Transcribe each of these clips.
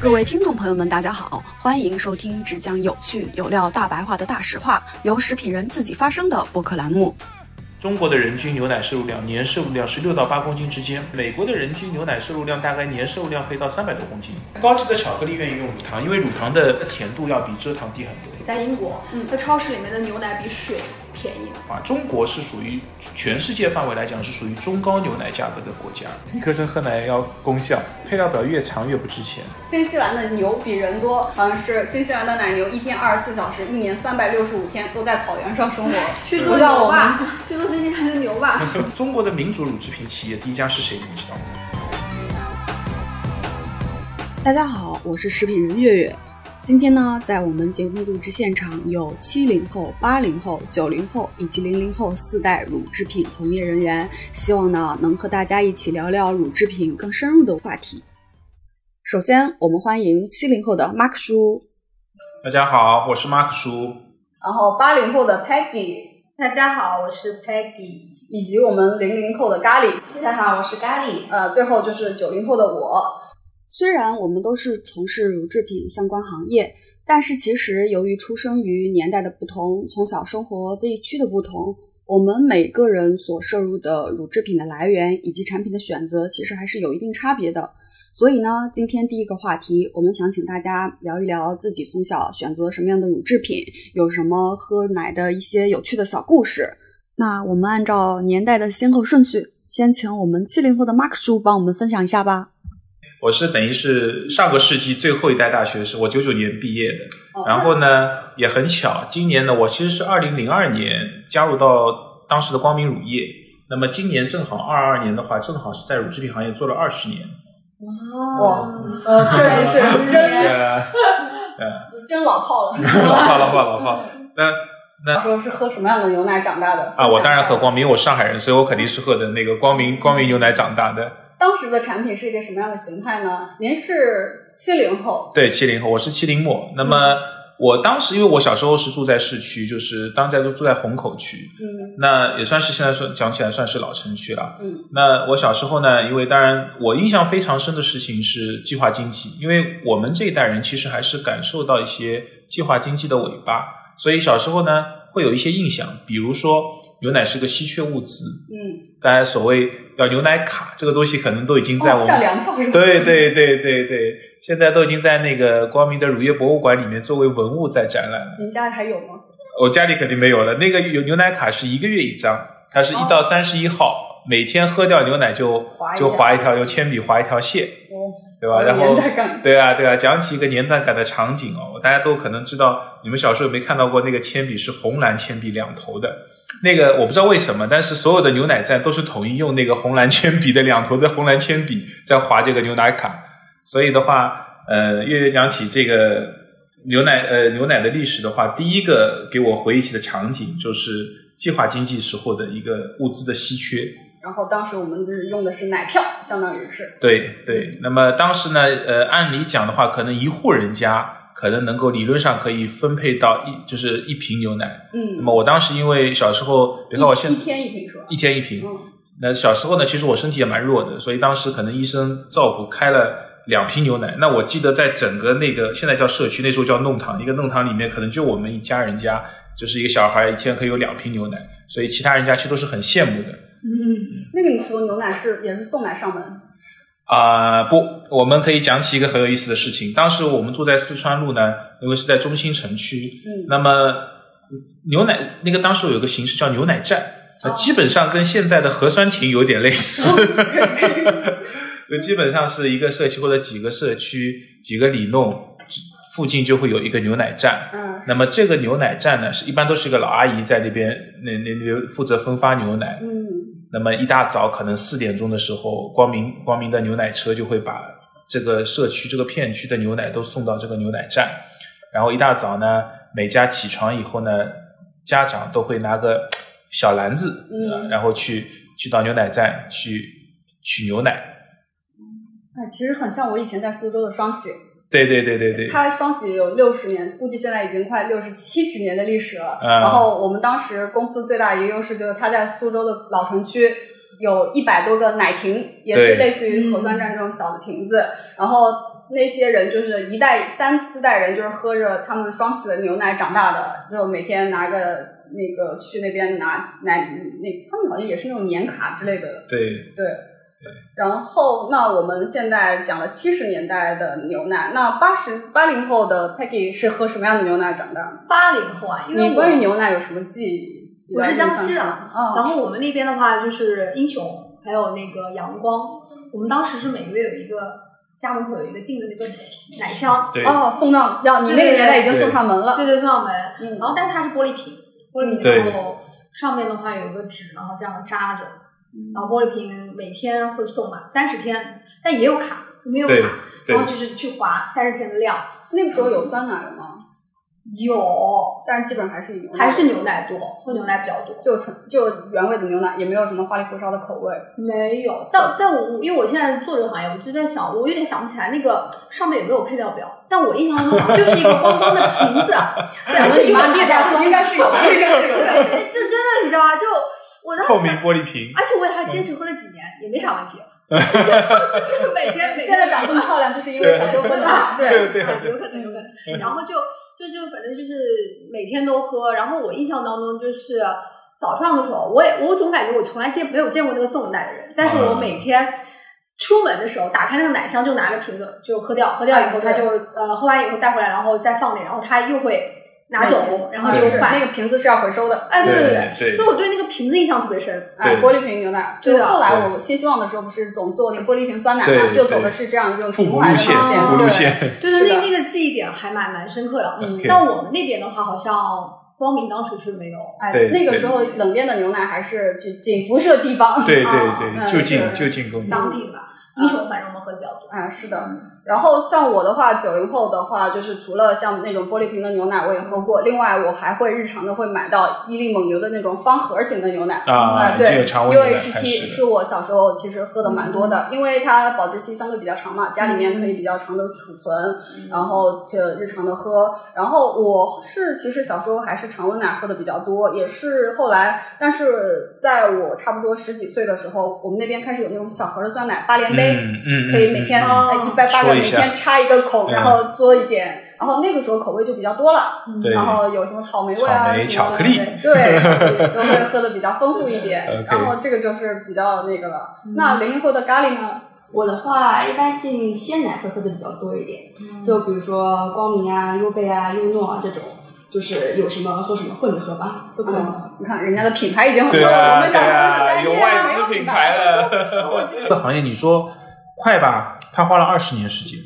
各位听众朋友们，大家好，欢迎收听只讲有趣有料、大白话的大实话，由食品人自己发声的播客栏目。中国的人均牛奶摄入量年摄入量是六到八公斤之间，美国的人均牛奶摄入量大概年摄入量可以到三百多公斤。高级的巧克力愿意用乳糖，因为乳糖的甜度要比蔗糖低很多。在英国，嗯，在超市里面的牛奶比水便宜啊。中国是属于全世界范围来讲是属于中高牛奶价格的国家。一颗生喝奶要功效，配料表越长越不值钱。新西兰的牛比人多，好像是新西兰的奶牛一天二十四小时，一年三百六十五天都在草原上生活。去做牛吧，去做新西兰的牛吧。中国的民族乳制品企业第一家是谁？你知道吗？大家好，我是食品人月月。今天呢，在我们节目录制现场有七零后、八零后、九零后以及零零后四代乳制品从业人员，希望呢能和大家一起聊聊乳制品更深入的话题。首先，我们欢迎七零后的 Mark 叔。大家好，我是 Mark 叔。然后八零后的 Peggy。大家好，我是 Peggy。以及我们零零后的咖喱。大家好，我是咖喱。呃，最后就是九零后的我。虽然我们都是从事乳制品相关行业，但是其实由于出生于年代的不同，从小生活地区的不同，我们每个人所摄入的乳制品的来源以及产品的选择，其实还是有一定差别的。所以呢，今天第一个话题，我们想请大家聊一聊自己从小选择什么样的乳制品，有什么喝奶的一些有趣的小故事。那我们按照年代的先后顺序，先请我们七零后的 Mark 叔帮我们分享一下吧。我是等于是上个世纪最后一代大学生，我九九年毕业的。然后呢，也很巧，今年呢，我其实是二零零二年加入到当时的光明乳业。那么今年正好二二年的话，正好是在乳制品行业做了二十年。哇，呃，确实是真，对，真老炮了，老炮老炮老炮。那那说是喝什么样的牛奶长大的？啊，我当然喝光明，我上海人，所以我肯定是喝的那个光明光明牛奶长大的。当时的产品是一个什么样的形态呢？您是七零后，对，七零后，我是七零末。那么我当时因为我小时候是住在市区，就是当在都住在虹口区，嗯，那也算是现在说讲起来算是老城区了，嗯。那我小时候呢，因为当然我印象非常深的事情是计划经济，因为我们这一代人其实还是感受到一些计划经济的尾巴，所以小时候呢会有一些印象，比如说。牛奶是个稀缺物资，嗯，大家所谓要牛奶卡这个东西，可能都已经在我们对对对对对，现在都已经在那个光明的乳业博物馆里面作为文物在展览。您家里还有吗？我家里肯定没有了。那个有牛奶卡是一个月一张，它是一到三十一号，每天喝掉牛奶就就划一条，用铅笔划一条线，对吧？然后对啊对啊，讲起一个年代感的场景哦，大家都可能知道，你们小时候有没看到过那个铅笔是红蓝铅笔两头的？那个我不知道为什么，但是所有的牛奶站都是统一用那个红蓝铅笔的两头的红蓝铅笔在划这个牛奶卡，所以的话，呃，月月讲起这个牛奶呃牛奶的历史的话，第一个给我回忆起的场景就是计划经济时候的一个物资的稀缺。然后当时我们就是用的是奶票，相当于是。对对，那么当时呢，呃，按理讲的话，可能一户人家。可能能够理论上可以分配到一就是一瓶牛奶，嗯，那么我当时因为小时候，比如说我现一天一瓶是吧？一天一瓶，嗯，那小时候呢，其实我身体也蛮弱的，所以当时可能医生照顾开了两瓶牛奶。那我记得在整个那个现在叫社区，那时候叫弄堂，一个弄堂里面可能就我们一家人家就是一个小孩一天可以有两瓶牛奶，所以其他人家其实都是很羡慕的。嗯，那个时候牛奶是也是送来上门。啊不，我们可以讲起一个很有意思的事情。当时我们住在四川路呢，因为是在中心城区，嗯，那么牛奶那个当时有个形式叫牛奶站，啊，基本上跟现在的核酸亭有点类似，就基本上是一个社区或者几个社区几个里弄附近就会有一个牛奶站，嗯，那么这个牛奶站呢，是一般都是一个老阿姨在那边那那那边负责分发牛奶，嗯。那么一大早可能四点钟的时候，光明光明的牛奶车就会把这个社区这个片区的牛奶都送到这个牛奶站，然后一大早呢，每家起床以后呢，家长都会拿个小篮子，嗯，然后去去到牛奶站去取牛奶。哎，其实很像我以前在苏州的双喜。对对对对对，它双喜有六十年，估计现在已经快六十七十年的历史了。然后我们当时公司最大一个优势就是它在苏州的老城区有一百多个奶亭，也是类似于核酸站这种小的亭子。然后那些人就是一代三四代人，就是喝着他们双喜的牛奶长大的，就每天拿个那个去那边拿奶，那他们好像也是那种年卡之类的。对对。然后，那我们现在讲了七十年代的牛奶，那八十八零后的 Peggy 是喝什么样的牛奶长大？八零后啊，因为你关于牛奶有什么记忆？我是江西的，嗯，然后我们那边的话就是英雄，还有那个阳光。我们当时是每个月有一个家门口有一个订的那个奶箱，哦，送到要你那个年代已经送上门了，对对，送上门。嗯，然后但是它是玻璃瓶，玻璃瓶，然后上面的话有一个纸，然后这样扎着。然后玻璃瓶每天会送嘛，三十天，但也有卡，没有卡，然后就是去划三十天的量。那个时候有酸奶了吗？有，但是基本上还是牛还是牛奶多，喝牛奶比较多，就纯就原味的牛奶，也没有什么花里胡哨的口味。没有，但但我因为我现在做这个行业，我就在想，我有点想不起来那个上面有没有配料表，但我印象中好像就是一个光光的瓶子，对，是你妈店家应该是有，应该是有，对，就真的你知道吗？就。我当时透明玻璃瓶，而且我也还坚持喝了几年，也没啥问题。就是每天，现在长这么漂亮，就是因为小时候喝的。对对，有可能有可能。然后就就就反正就是每天都喝。然后我印象当中就是早上的时候，我也我总感觉我从来见没有见过那个送奶的人，但是我每天出门的时候打开那个奶箱就拿个瓶子就喝掉，喝掉以后他就呃喝完以后带回来，然后再放那，然后他又会。拿走，然后就换。那个瓶子是要回收的。哎，对对对，所以我对那个瓶子印象特别深。哎，玻璃瓶牛奶。就后来我新希望的时候，不是总做那个玻璃瓶酸奶嘛，就走的是这样一种情怀的路线。路线。对对，那那个记忆点还蛮蛮深刻的。嗯。但我们那边的话，好像光明当时是没有。哎，那个时候冷链的牛奶还是仅仅辐射地方。对对对，就近就近供应。当地的吧，英雄反正我们喝的比较多。啊，是的。然后像我的话，九零后的话，就是除了像那种玻璃瓶的牛奶，我也喝过。另外，我还会日常的会买到伊利蒙牛的那种方盒型的牛奶啊，对，UHT 是我小时候其实喝的蛮多的，因为它保质期相对比较长嘛，家里面可以比较长的储存，然后就日常的喝。然后我是其实小时候还是常温奶喝的比较多，也是后来，但是在我差不多十几岁的时候，我们那边开始有那种小盒的酸奶，八连杯，可以每天一杯八。每天插一个孔，然后做一点，然后那个时候口味就比较多了，然后有什么草莓味啊，什么巧克力，对，都会喝的比较丰富一点。然后这个就是比较那个了。那零零后的咖喱呢？我的话，一般性鲜奶会喝的比较多一点，就比如说光明啊、优贝啊、优诺啊这种，就是有什么喝什么混着喝吧，都可以。你看人家的品牌已经对啊，我们小时候有外资品牌了。这个行业你说快吧？他花了二十年时间，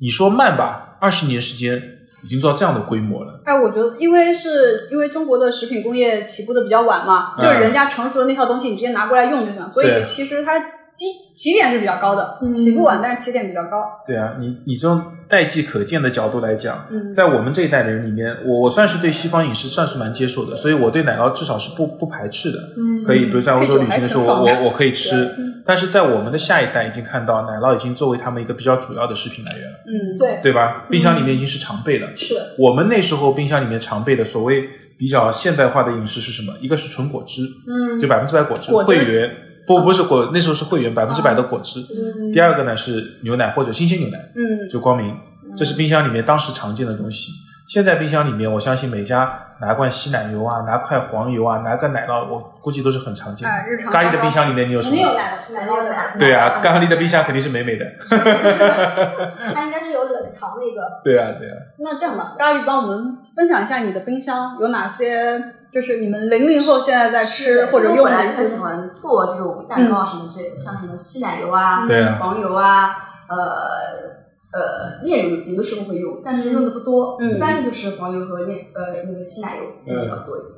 你说慢吧？二十年时间已经做到这样的规模了。哎，我觉得，因为是因为中国的食品工业起步的比较晚嘛，就是人家成熟的那套东西，你直接拿过来用就行，所以其实它基起点是比较高的，起步晚，但是起点比较高。对啊，你你这种代际可见的角度来讲，在我们这一代的人里面，我我算是对西方饮食算是蛮接受的，所以我对奶酪至少是不不排斥的。嗯，可以，比如在欧洲旅行的时候，我我我可以吃。但是在我们的下一代已经看到奶酪已经作为他们一个比较主要的食品来源了。嗯，对，对吧？冰箱里面已经是常备了。是。我们那时候冰箱里面常备的所谓比较现代化的饮食是什么？一个是纯果汁，嗯，就百分之百果汁，会员不不是果，那时候是会员百分之百的果汁。嗯。第二个呢是牛奶或者新鲜牛奶，嗯，就光明，这是冰箱里面当时常见的东西。现在冰箱里面，我相信每家拿罐稀奶油啊，拿块黄油啊，拿个奶酪，我估计都是很常见的。咖喱的冰箱里面你有什么？没有奶奶酪的。对啊，咖喱的冰箱肯定是美美的。它应该是有冷藏那个。对啊，对啊。那这样吧，咖喱帮我们分享一下你的冰箱有哪些，就是你们零零后现在在吃或者用的。本来很喜欢做这种蛋糕什么之类的，像什么稀奶油啊、黄油啊，呃。呃，炼乳有的时候会用，但是用的不多，一般就是黄油和炼呃那个稀奶油用的比较多一点。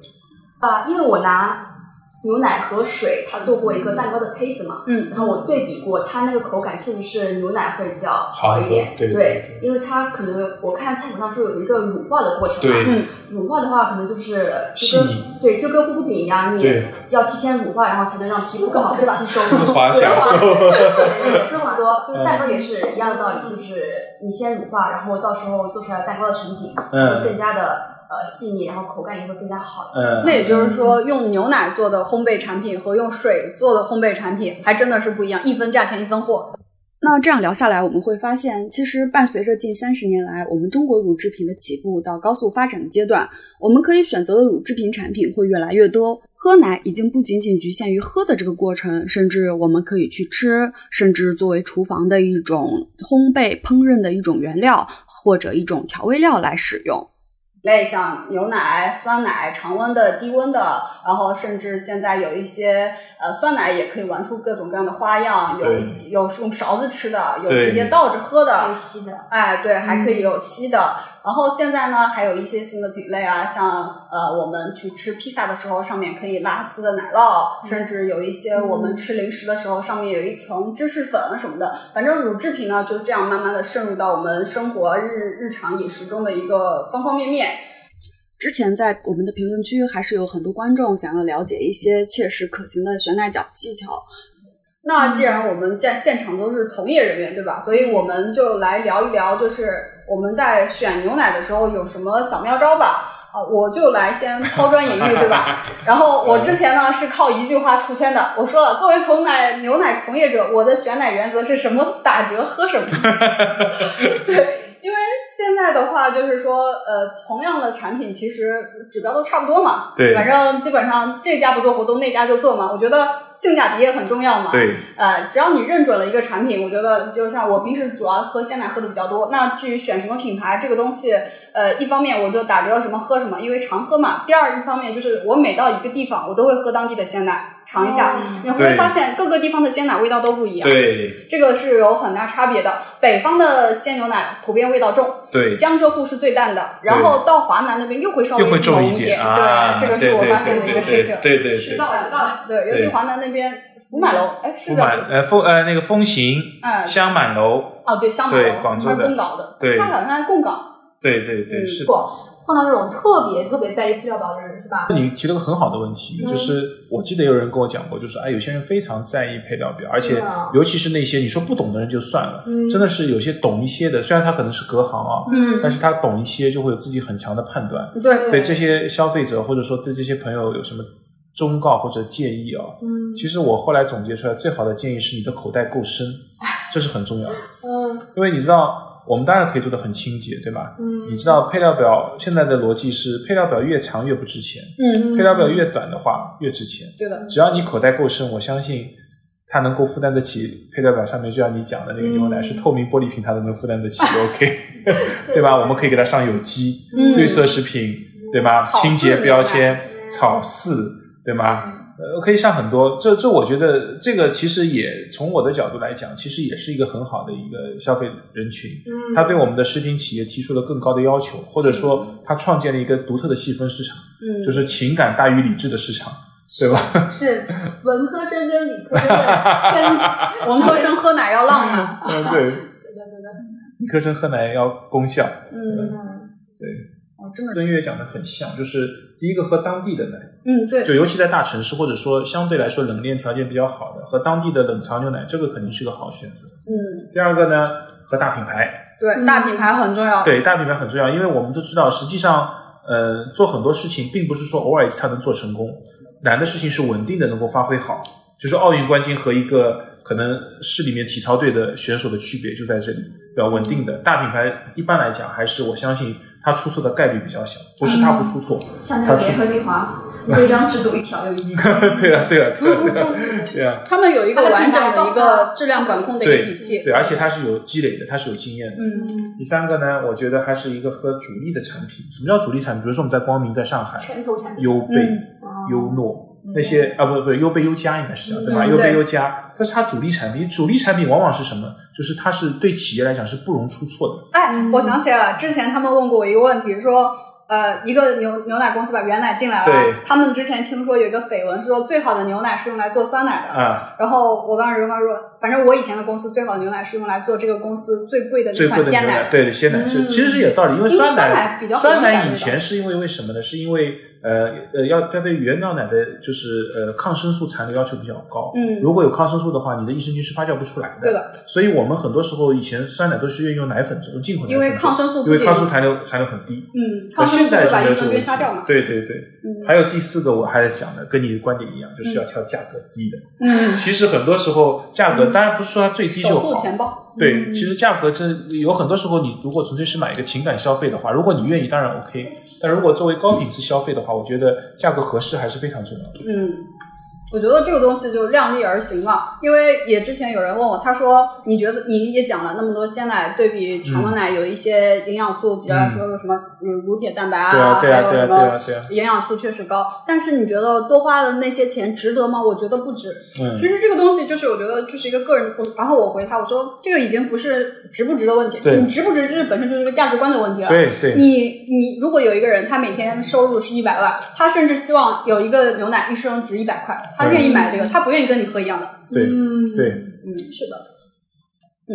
啊，因为我拿。牛奶和水，它做过一个蛋糕的胚子嘛，嗯，然后我对比过，它那个口感确实是牛奶会比较好一点，对对，因为它可能我看菜谱上说有一个乳化的过程嘛，嗯，乳化的话可能就是就跟对就跟护肤品一样，你要提前乳化，然后才能让皮肤更好的吸收，丝滑享受，对，丝滑多，就是蛋糕也是一样的道理，就是你先乳化，然后到时候做出来蛋糕的成品会更加的。呃，细腻，然后口感也会更加好。嗯，那也就是说，用牛奶做的烘焙产品和用水做的烘焙产品还真的是不一样，一分价钱一分货。那这样聊下来，我们会发现，其实伴随着近三十年来我们中国乳制品的起步到高速发展的阶段，我们可以选择的乳制品产品会越来越多。喝奶已经不仅仅局限于喝的这个过程，甚至我们可以去吃，甚至作为厨房的一种烘焙烹饪的一种原料或者一种调味料来使用。类像牛奶、酸奶、常温的、低温的，然后甚至现在有一些呃酸奶也可以玩出各种各样的花样，有有用勺子吃的，有直接倒着喝的，有吸的，哎，对，还可以有吸的。然后现在呢，还有一些新的品类啊，像呃，我们去吃披萨的时候，上面可以拉丝的奶酪，甚至有一些我们吃零食的时候，上面有一层芝士粉什么的。反正乳制品呢，就这样慢慢的渗入到我们生活日日常饮食中的一个方方面面。之前在我们的评论区，还是有很多观众想要了解一些切实可行的悬奶角技巧。那既然我们在现场都是从业人员，对吧？所以我们就来聊一聊，就是我们在选牛奶的时候有什么小妙招吧。啊，我就来先抛砖引玉，对吧？然后我之前呢是靠一句话出圈的，我说了，作为从奶牛奶从业者，我的选奶原则是什么？打折喝什么？对。因为现在的话，就是说，呃，同样的产品其实指标都差不多嘛。对。反正基本上这家不做活动，那家就做嘛。我觉得性价比也很重要嘛。对。呃，只要你认准了一个产品，我觉得就像我平时主要喝鲜奶喝的比较多。那至于选什么品牌，这个东西，呃，一方面我就打折什么喝什么，因为常喝嘛。第二一方面就是我每到一个地方，我都会喝当地的鲜奶。尝一下，你会发现各个地方的鲜奶味道都不一样。对，这个是有很大差别的。北方的鲜牛奶普遍味道重，对，江浙沪是最淡的，然后到华南那边又会稍微重一点。对，这个是我发现的一个事情。对对对，知道了知道了。对，尤其华南那边福满楼，哎，是叫呃风呃那个风行，嗯，香满楼。哦，对，香满楼，广州的，贡港的，对，它好像是贡港。对对对，是。碰到那种特别特别在意配料表的人是吧？你提了个很好的问题，就是我记得有人跟我讲过，就是哎，有些人非常在意配料表，而且尤其是那些你说不懂的人就算了，真的是有些懂一些的，虽然他可能是隔行啊，但是他懂一些就会有自己很强的判断。对对，这些消费者或者说对这些朋友有什么忠告或者建议啊？嗯，其实我后来总结出来，最好的建议是你的口袋够深，这是很重要。嗯，因为你知道。我们当然可以做的很清洁，对吧？嗯，你知道配料表现在的逻辑是配料表越长越不值钱，嗯，配料表越短的话越值钱。对的，只要你口袋够深，我相信它能够负担得起配料表上面就像你讲的那个牛奶是透明玻璃瓶，它都能负担得起，OK，对吧？我们可以给它上有机、绿色食品，对吧？清洁标签、草饲，对吗？呃，可以上很多，这这我觉得这个其实也从我的角度来讲，其实也是一个很好的一个消费人群。嗯，他对我们的食品企业提出了更高的要求，或者说他创建了一个独特的细分市场。嗯，就是情感大于理智的市场，对吧？是文科生跟理科生的文科生喝奶要浪漫。嗯，对。对对对对。理科生喝奶要功效。嗯。真的跟月月讲的很像，就是第一个喝当地的奶，嗯，对，就尤其在大城市或者说相对来说冷链条件比较好的，喝当地的冷藏牛奶，这个肯定是个好选择。嗯，第二个呢，喝大品牌，对，大品牌很重要，对，大品牌很重要，因为我们都知道，实际上，呃，做很多事情并不是说偶尔一次它能做成功，难的事情是稳定的能够发挥好，就是奥运冠军和一个可能市里面体操队的选手的区别就在这里，比较？稳定的大品牌一般来讲还是我相信。它出错的概率比较小，不是他不出错，像那个联合利华，规章制度一条又一条。对啊，对啊，对啊，对啊。他们有一个完整的一个质量管控的一个体系，对，而且它是有积累的，它是有经验的。嗯。第三个呢，我觉得还是一个和主力的产品。什么叫主力产品？比如说我们在光明，在上海，优贝、优诺。那些啊不不优贝优加应该是这样对吧？优贝优加，这是它主力产品。主力产品往往是什么？就是它是对企业来讲是不容出错的。哎，我想起来了，之前他们问过我一个问题，说。呃，一个牛牛奶公司把原奶进来了，他们之前听说有一个绯闻，说最好的牛奶是用来做酸奶的。啊，然后我当时跟他说，反正我以前的公司最好的牛奶是用来做这个公司最贵的那款鲜奶。对，鲜奶是其实是有道理，因为酸奶比较酸奶以前是因为为什么呢？是因为呃呃要它对原料奶的就是呃抗生素残留要求比较高。嗯，如果有抗生素的话，你的益生菌是发酵不出来的。对的。所以我们很多时候以前酸奶都是愿意用奶粉做，用进口奶粉因为抗生素因为抗生素残留残留很低。嗯，抗生素会把益生菌。杀掉嘛？对对对，还有第四个，我还是讲的，跟你的观点一样，就是要挑价格低的。嗯，其实很多时候价格当然不是说它最低就好。钱包。对，其实价格这有很多时候，你如果纯粹是买一个情感消费的话，如果你愿意，当然 OK。但如果作为高品质消费的话，我觉得价格合适还是非常重要的。嗯。我觉得这个东西就量力而行了，因为也之前有人问我，他说你觉得你也讲了那么多鲜奶对比常温奶有一些营养素，比方说什么嗯乳铁蛋白啊，还有什么营养素确实高，但是你觉得多花的那些钱值得吗？我觉得不值。其实这个东西就是我觉得就是一个个人，然后我回他我说这个已经不是值不值的问题，你值不值这是本身就是一个价值观的问题了。对对。你你如果有一个人他每天收入是一百万，他甚至希望有一个牛奶一升值一百块。他愿意买这个，他不愿意跟你喝一样的。对，对，嗯，是的，嗯，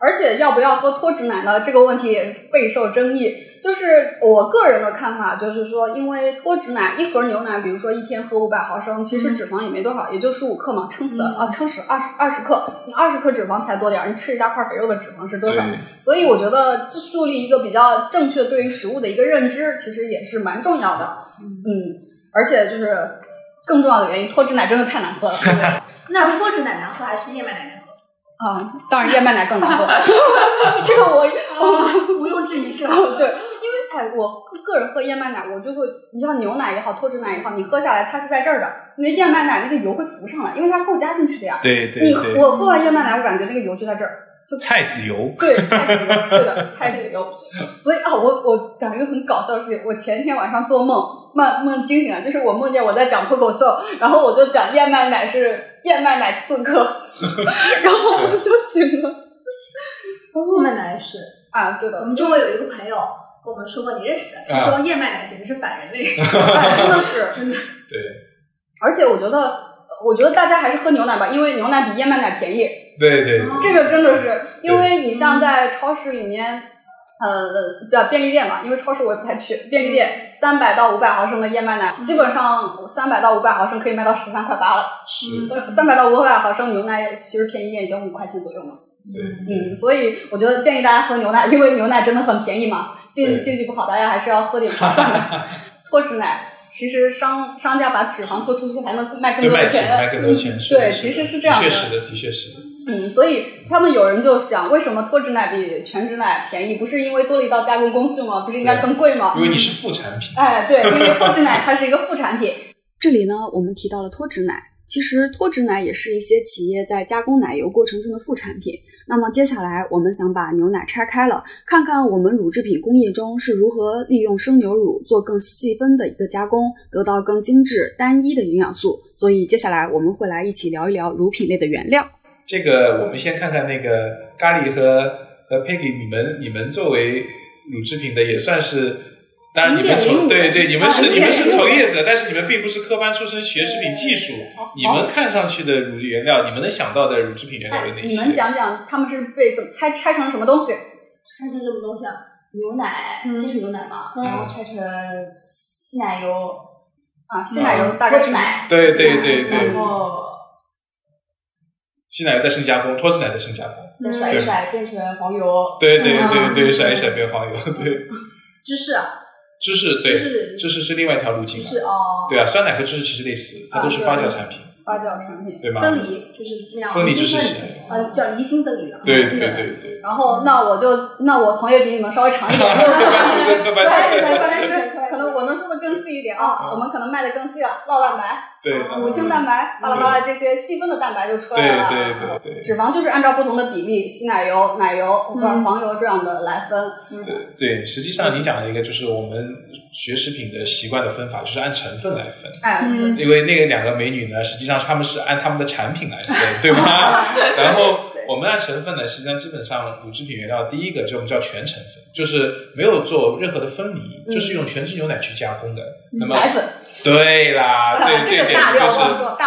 而且要不要喝脱脂奶呢？这个问题也备受争议。就是我个人的看法，就是说，因为脱脂奶一盒牛奶，比如说一天喝五百毫升，其实脂肪也没多少，也就十五克嘛，撑死了啊，撑死二十二十克，你二十克脂肪才多点儿，你吃一大块肥肉的脂肪是多少？所以我觉得，这树立一个比较正确对于食物的一个认知，其实也是蛮重要的。嗯，而且就是。更重要的原因，脱脂奶真的太难喝了。那脱脂奶难喝还是燕麦奶难喝？啊，当然燕麦奶更难喝。这个我 毋庸置疑是吧？对，因为哎，我个人喝燕麦奶，我就会，你像牛奶也好，脱脂奶也好，你喝下来它是在这儿的，那燕麦奶那个油会浮上来，因为它后加进去的呀。对对。你我喝完燕麦奶，我感觉那个油就在这儿。就菜籽油，对菜籽油，对的 菜籽油。所以啊，我我讲一个很搞笑的事情，我前天晚上做梦，梦梦惊醒了，就是我梦见我在讲脱口秀，然后我就讲燕麦奶是燕麦奶刺客，然后我就醒了。燕麦奶是啊，对的。我们周围有一个朋友跟我们说过，你认识的，他说燕麦奶简直是反人类，真的是真的。对。而且我觉得，我觉得大家还是喝牛奶吧，因为牛奶比燕麦奶便宜。对对，这个真的是，因为你像在超市里面，呃，对便利店吧，因为超市我也不太去。便利店三百到五百毫升的燕麦奶，基本上三百到五百毫升可以卖到十三块八了。是，三百到五百毫升牛奶其实便宜点也就五块钱左右嘛。对，嗯，所以我觉得建议大家喝牛奶，因为牛奶真的很便宜嘛。经经济不好，大家还是要喝点划算的脱脂奶。其实商商家把脂肪脱出去还能卖更多钱，卖更多钱。对，其实是这样的。确实的，的确是。嗯，所以他们有人就讲，为什么脱脂奶比全脂奶便宜？不是因为多了一道加工工序吗？不是应该更贵吗？因为你是副产品。哎，对，因为脱脂奶它是一个副产品。这里呢，我们提到了脱脂奶，其实脱脂奶也是一些企业在加工奶油过程中的副产品。那么接下来，我们想把牛奶拆开了，看看我们乳制品工艺中是如何利用生牛乳做更细分的一个加工，得到更精致单一的营养素。所以接下来我们会来一起聊一聊乳品类的原料。这个我们先看看那个咖喱和和 Peggy，你们你们作为乳制品的也算是，当然你们从对对你们是你们是从业者，但是你们并不是科班出身学食品技术，你们看上去的乳原料，你们能想到的乳制品原料有哪些？你们讲讲他们是被怎么拆拆成什么东西？拆成什么东西啊？牛奶，先是牛奶嘛，然后拆成稀奶油啊，稀奶油大概是奶，对对对对，然后。稀奶油再深加工，脱脂奶再深加工，再甩一甩变成黄油。对对对对，甩一甩变黄油，对。芝士，芝士对，芝士是另外一条路径。是哦。对啊，酸奶和芝士其实类似，它都是发酵产品。发酵产品，对吗？分离就是那样。分离芝士是，呃，叫离心分离了。对对对对。然后，那我就那我从业比你们稍微长一点。科班出身，科班出身。更细一点啊，我们可能卖的更细了，酪蛋白。对，乳清蛋白，巴拉巴拉这些细分的蛋白就出来了。对对对对。脂肪就是按照不同的比例，稀奶油、奶油或者、黄油这样的来分。对对，实际上你讲了一个，就是我们学食品的习惯的分法，就是按成分来分。哎，因为那个两个美女呢，实际上她们是按她们的产品来分，对吧？然后。我们按成分呢，实际上基本上乳制品原料第一个就我们叫全成分，就是没有做任何的分离，就是用全脂牛奶去加工的。那么奶粉。对啦，这 这点就是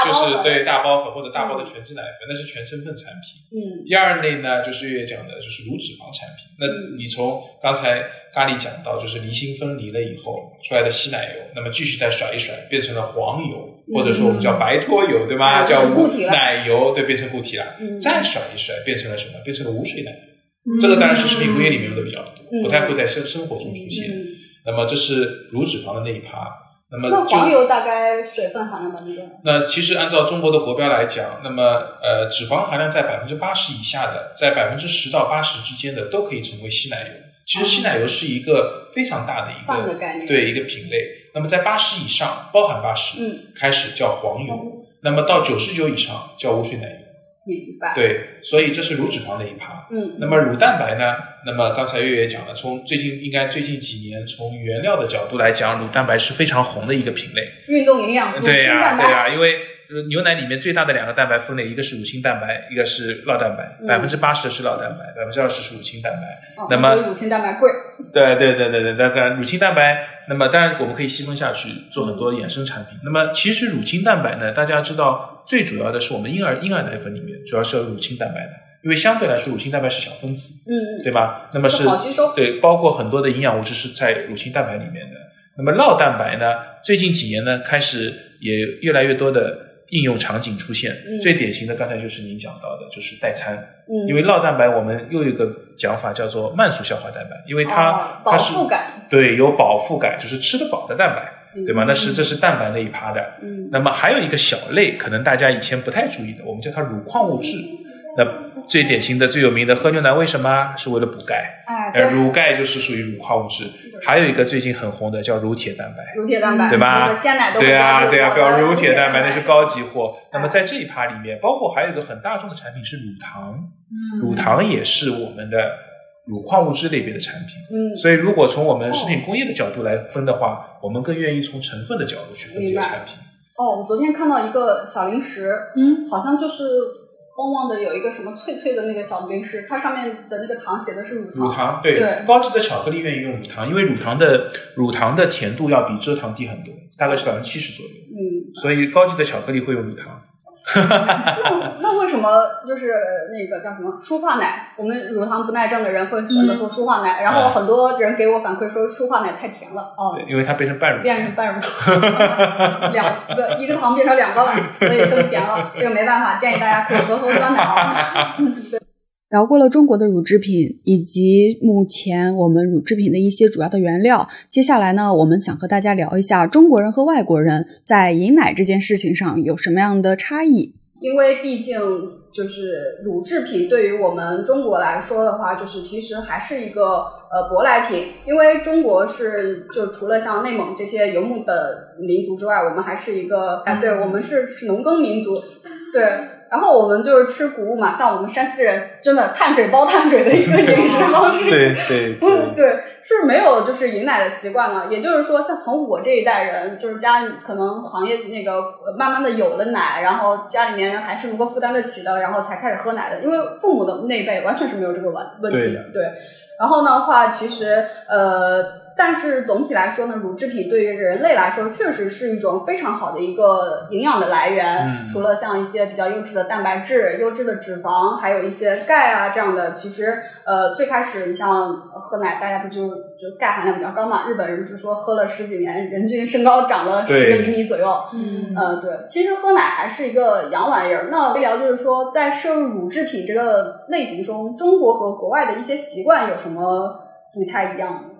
就是对大包粉或者大包的全脂奶粉，那是全成分产品。嗯。第二类呢，就是月月讲的就是乳脂肪产品。那你从刚才咖喱讲到，就是离心分离了以后出来的稀奶油，那么继续再甩一甩，变成了黄油，或者说我们叫白脱油，对吧？叫奶油，对，变成固体了。再甩一甩，变成了什么？变成了无水奶油。这个当然是食品工业里面用的比较多，不太会在生生活中出现。那么这是乳脂肪的那一趴。那么那黄油大概水分含量百分之多少？那其实按照中国的国标来讲，那么呃脂肪含量在百分之八十以下的，在百分之十到八十之间的都可以成为稀奶油。其实稀奶油是一个非常大的一个概念对一个品类。那么在八十以上，包含八十、嗯开始叫黄油，那么到九十九以上叫无水奶油。明白。对，所以这是乳脂肪的一趴。嗯，那么乳蛋白呢？那么刚才月月讲了，从最近应该最近几年，从原料的角度来讲，乳蛋白是非常红的一个品类。运动营养，对呀、呀、对呀、因为呃牛奶里面最大的两个蛋白分类，一个是乳清蛋白，一个是酪蛋白，嗯百分之八十是酪蛋白，百分之二十是乳清蛋白。哦那么乳清蛋白贵。对对对对对，那个乳清蛋白，那么当然我们可以细分下去做很多衍生产品。那么其实乳清蛋白呢，大家知道最主要的是我们婴儿婴儿奶粉里面主要是有乳清蛋白的，因为相对来说乳清蛋白是小分子，嗯嗯，对吧？那么是好吸收对，包括很多的营养物质是在乳清蛋白里面的。那么酪蛋白呢，最近几年呢，开始也越来越多的应用场景出现。嗯最典型的，刚才就是您讲到的，就是代餐。嗯因为酪蛋白我们又有一个讲法叫做慢速消化蛋白，因为它、哦饱它是腹感，对有饱腹感，就是吃得饱的蛋白，对吧？那是这是蛋白那一趴的。嗯那么还有一个小类，可能大家以前不太注意的，我们叫它乳矿物质。那最典型的、最有名的喝牛奶为什么？是为了补钙。哎，呃，乳钙就是属于乳矿物质。还有一个最近很红的叫乳铁蛋白。乳铁蛋白，对吧这个鲜奶都会对啊，对啊，标注我的标乳铁蛋蛋白那是是高级货。那么哎在这一趴里面，包括还有一个很大众的产品是乳糖，嗯乳糖也是我们的乳矿物质类别的产品。嗯，所以，如果从我们食品工业的角度来分的话，我们更愿意从成分的角度去分这个产品。哦，我昨天看到一个小零食，嗯，好像就是旺旺的有一个什么脆脆的那个小零食，它上面的那个糖写的是乳糖。乳糖对对高级的巧克力愿意用乳糖，因为乳糖的乳糖的甜度要比蔗糖低很多，大概是百分之七十左右，嗯，所以高级的巧克力会用乳糖。那 那为什么就是那个叫什么舒化奶？我们乳糖不耐症的人会选择喝舒化奶，然后很多人给我反馈说舒化奶太甜了，哦，对，因为它变成半乳糖。变成半乳糖，两个一个糖变成两个了，所以更甜了。这个没办法，建议大家可以喝喝酸奶啊。聊过了中国的乳制品以及目前我们乳制品的一些主要的原料，接下来呢，我们想和大家聊一下中国人和外国人在饮奶这件事情上有什么样的差异。因为毕竟就是乳制品对于我们中国来说的话，就是其实还是一个呃舶来品。因为中国是就除了像内蒙这些游牧的民族之外，我们还是一个哎，对我们是是农耕民族，对。然后我们就是吃谷物嘛，像我们山西人真的碳水包碳水的一个饮食方式。对对嗯，对，对，是没有就是饮奶的习惯了。也就是说，像从我这一代人，就是家里可能行业那个呃慢慢的有了奶，然后家里面还是能够负担得起的，然后才开始喝奶的。因为父母的那一辈完全是没有这个问问题的，对。然后的话，其实呃，但是总体来说呢，乳制品对于人类来说确实是一种非常好的一个营养的来源。嗯除了像一些比较优质的蛋白质、优质的脂肪，还有一些钙啊这样的，其实呃最开始你像喝奶，大家不就就钙含量比较高嘛？日本人不是说喝了十几年，人均身高长了十个厘米左右。嗯呃，对，其实喝奶还是一个洋玩意儿。那微聊就是说，在摄入乳制品这个类型中，中国和国外的一些习惯有什么不太一样的？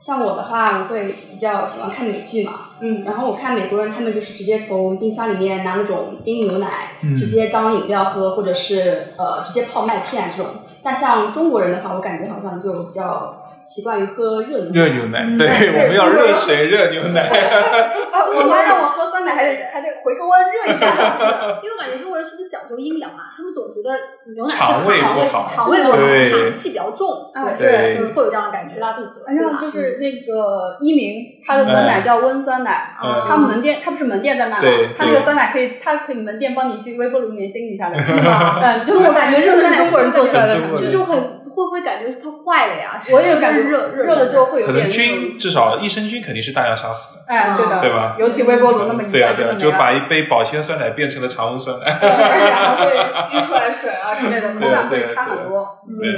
像我的话，我会比较喜欢看美剧嘛，嗯然后我看美国人他们就是直接从冰箱里面拿那种冰牛奶，嗯直接当饮料喝，或者是呃直接泡麦片这种。但像中国人的话，我感觉好像就比较习惯于喝热牛奶。热牛奶，嗯对，对我们要热水热牛奶。啊，我妈让我喝酸奶，还得还得回个温热一下。因为我感觉中国人是不是讲究阴阳啊？他们总觉得牛奶是肠胃肠不好肠胃不好，对寒气比较重，啊对，会有这样的感觉，拉肚子，反正就是那个一鸣，他的酸奶叫温酸奶，嗯它门店他不是门店在卖吗对？它那个酸奶可以，他可以门店帮你去微波炉里面叮一下的，吧嗯，就是我感觉真的是中国人做出来的。就就很会不会感觉它坏了呀？我也感觉热热热了之后会有点可能菌，至少益生菌肯定是大量杀死的，哎，对的，对吧？尤其微波炉那么一转，对啊对啊，就把一杯保鲜酸奶变成了常温酸奶。而且还会吸出来水啊之类的，口感会差很多。对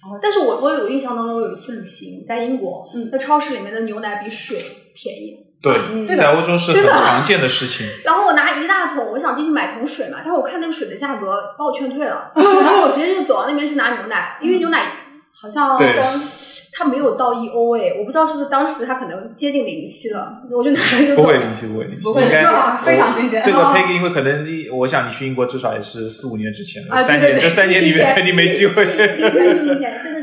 啊，但是我我有印象当中有一次旅行在英国，嗯那超市里面的牛奶比水便宜。嗯对，在欧洲是很常见的事情。然后我拿一大桶，我想进去买桶水嘛，但是我看那个水的价格把我劝退了，然后我直接就走到那边去拿牛奶，因为牛奶好像升它没有到一欧诶，我不知道是不是当时它可能接近零七了，我就拿来就不会零七，不会零七，不会？非常新鲜。这个 Peggy 因为可能你，我想你去英国至少也是四五年之前了，啊，三年对对对，这三年里面肯定没机会。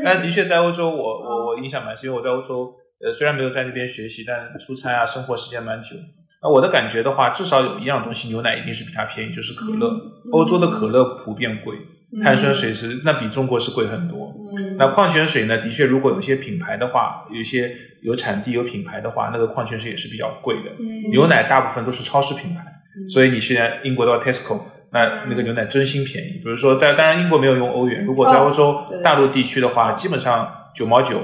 但的 确在欧洲，我我我印象蛮深，因为我在欧洲，呃，虽然没有在那边学习，但出差啊，生活时间蛮久。那我的感觉的话，至少有一样东西，牛奶一定是比它便宜，就是可乐。欧洲的可乐普遍贵，碳酸水是那比中国是贵很多。那矿泉水呢，的确如果有些品牌的话，有一些有产地有品牌的话，那个矿泉水也是比较贵的。牛奶大部分都是超市品牌，所以你现在英国到 Tesco。那那个牛奶真心便宜，比如说在当然英国没有用欧元，如果在欧洲大陆地区的话，基本上九毛九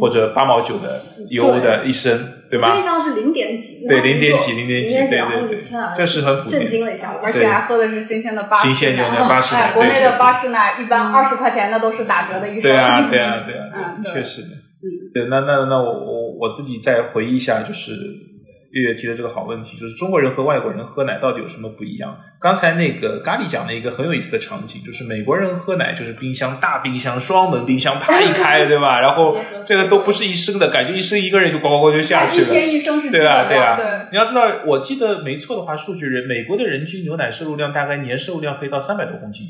或者八毛九的油的一升，对吧？我印象是零点几，对零点几零点几，对对对，天啊，这是很，震惊了一下，而且还喝的是新鲜的巴士新鲜牛奶巴士奶，哎，国内的巴氏奶一般二十块钱那都是打折的一升，对啊对啊对啊，嗯，确实的，嗯，对，那那那我我我自己再回忆一下，就是。月月提的这个好问题，就是中国人和外国人喝奶到底有什么不一样？刚才那个咖喱讲了一个很有意思的场景，就是美国人喝奶就是冰箱大冰箱双门冰箱啪一开，对吧？然后这个都不是一升的感觉，一升一个人就咣咣咣就下去了。一天一升是对啊对啊。对，你要知道，我记得没错的话，数据人美国的人均牛奶摄入量大概年摄入量可以到三百多公斤。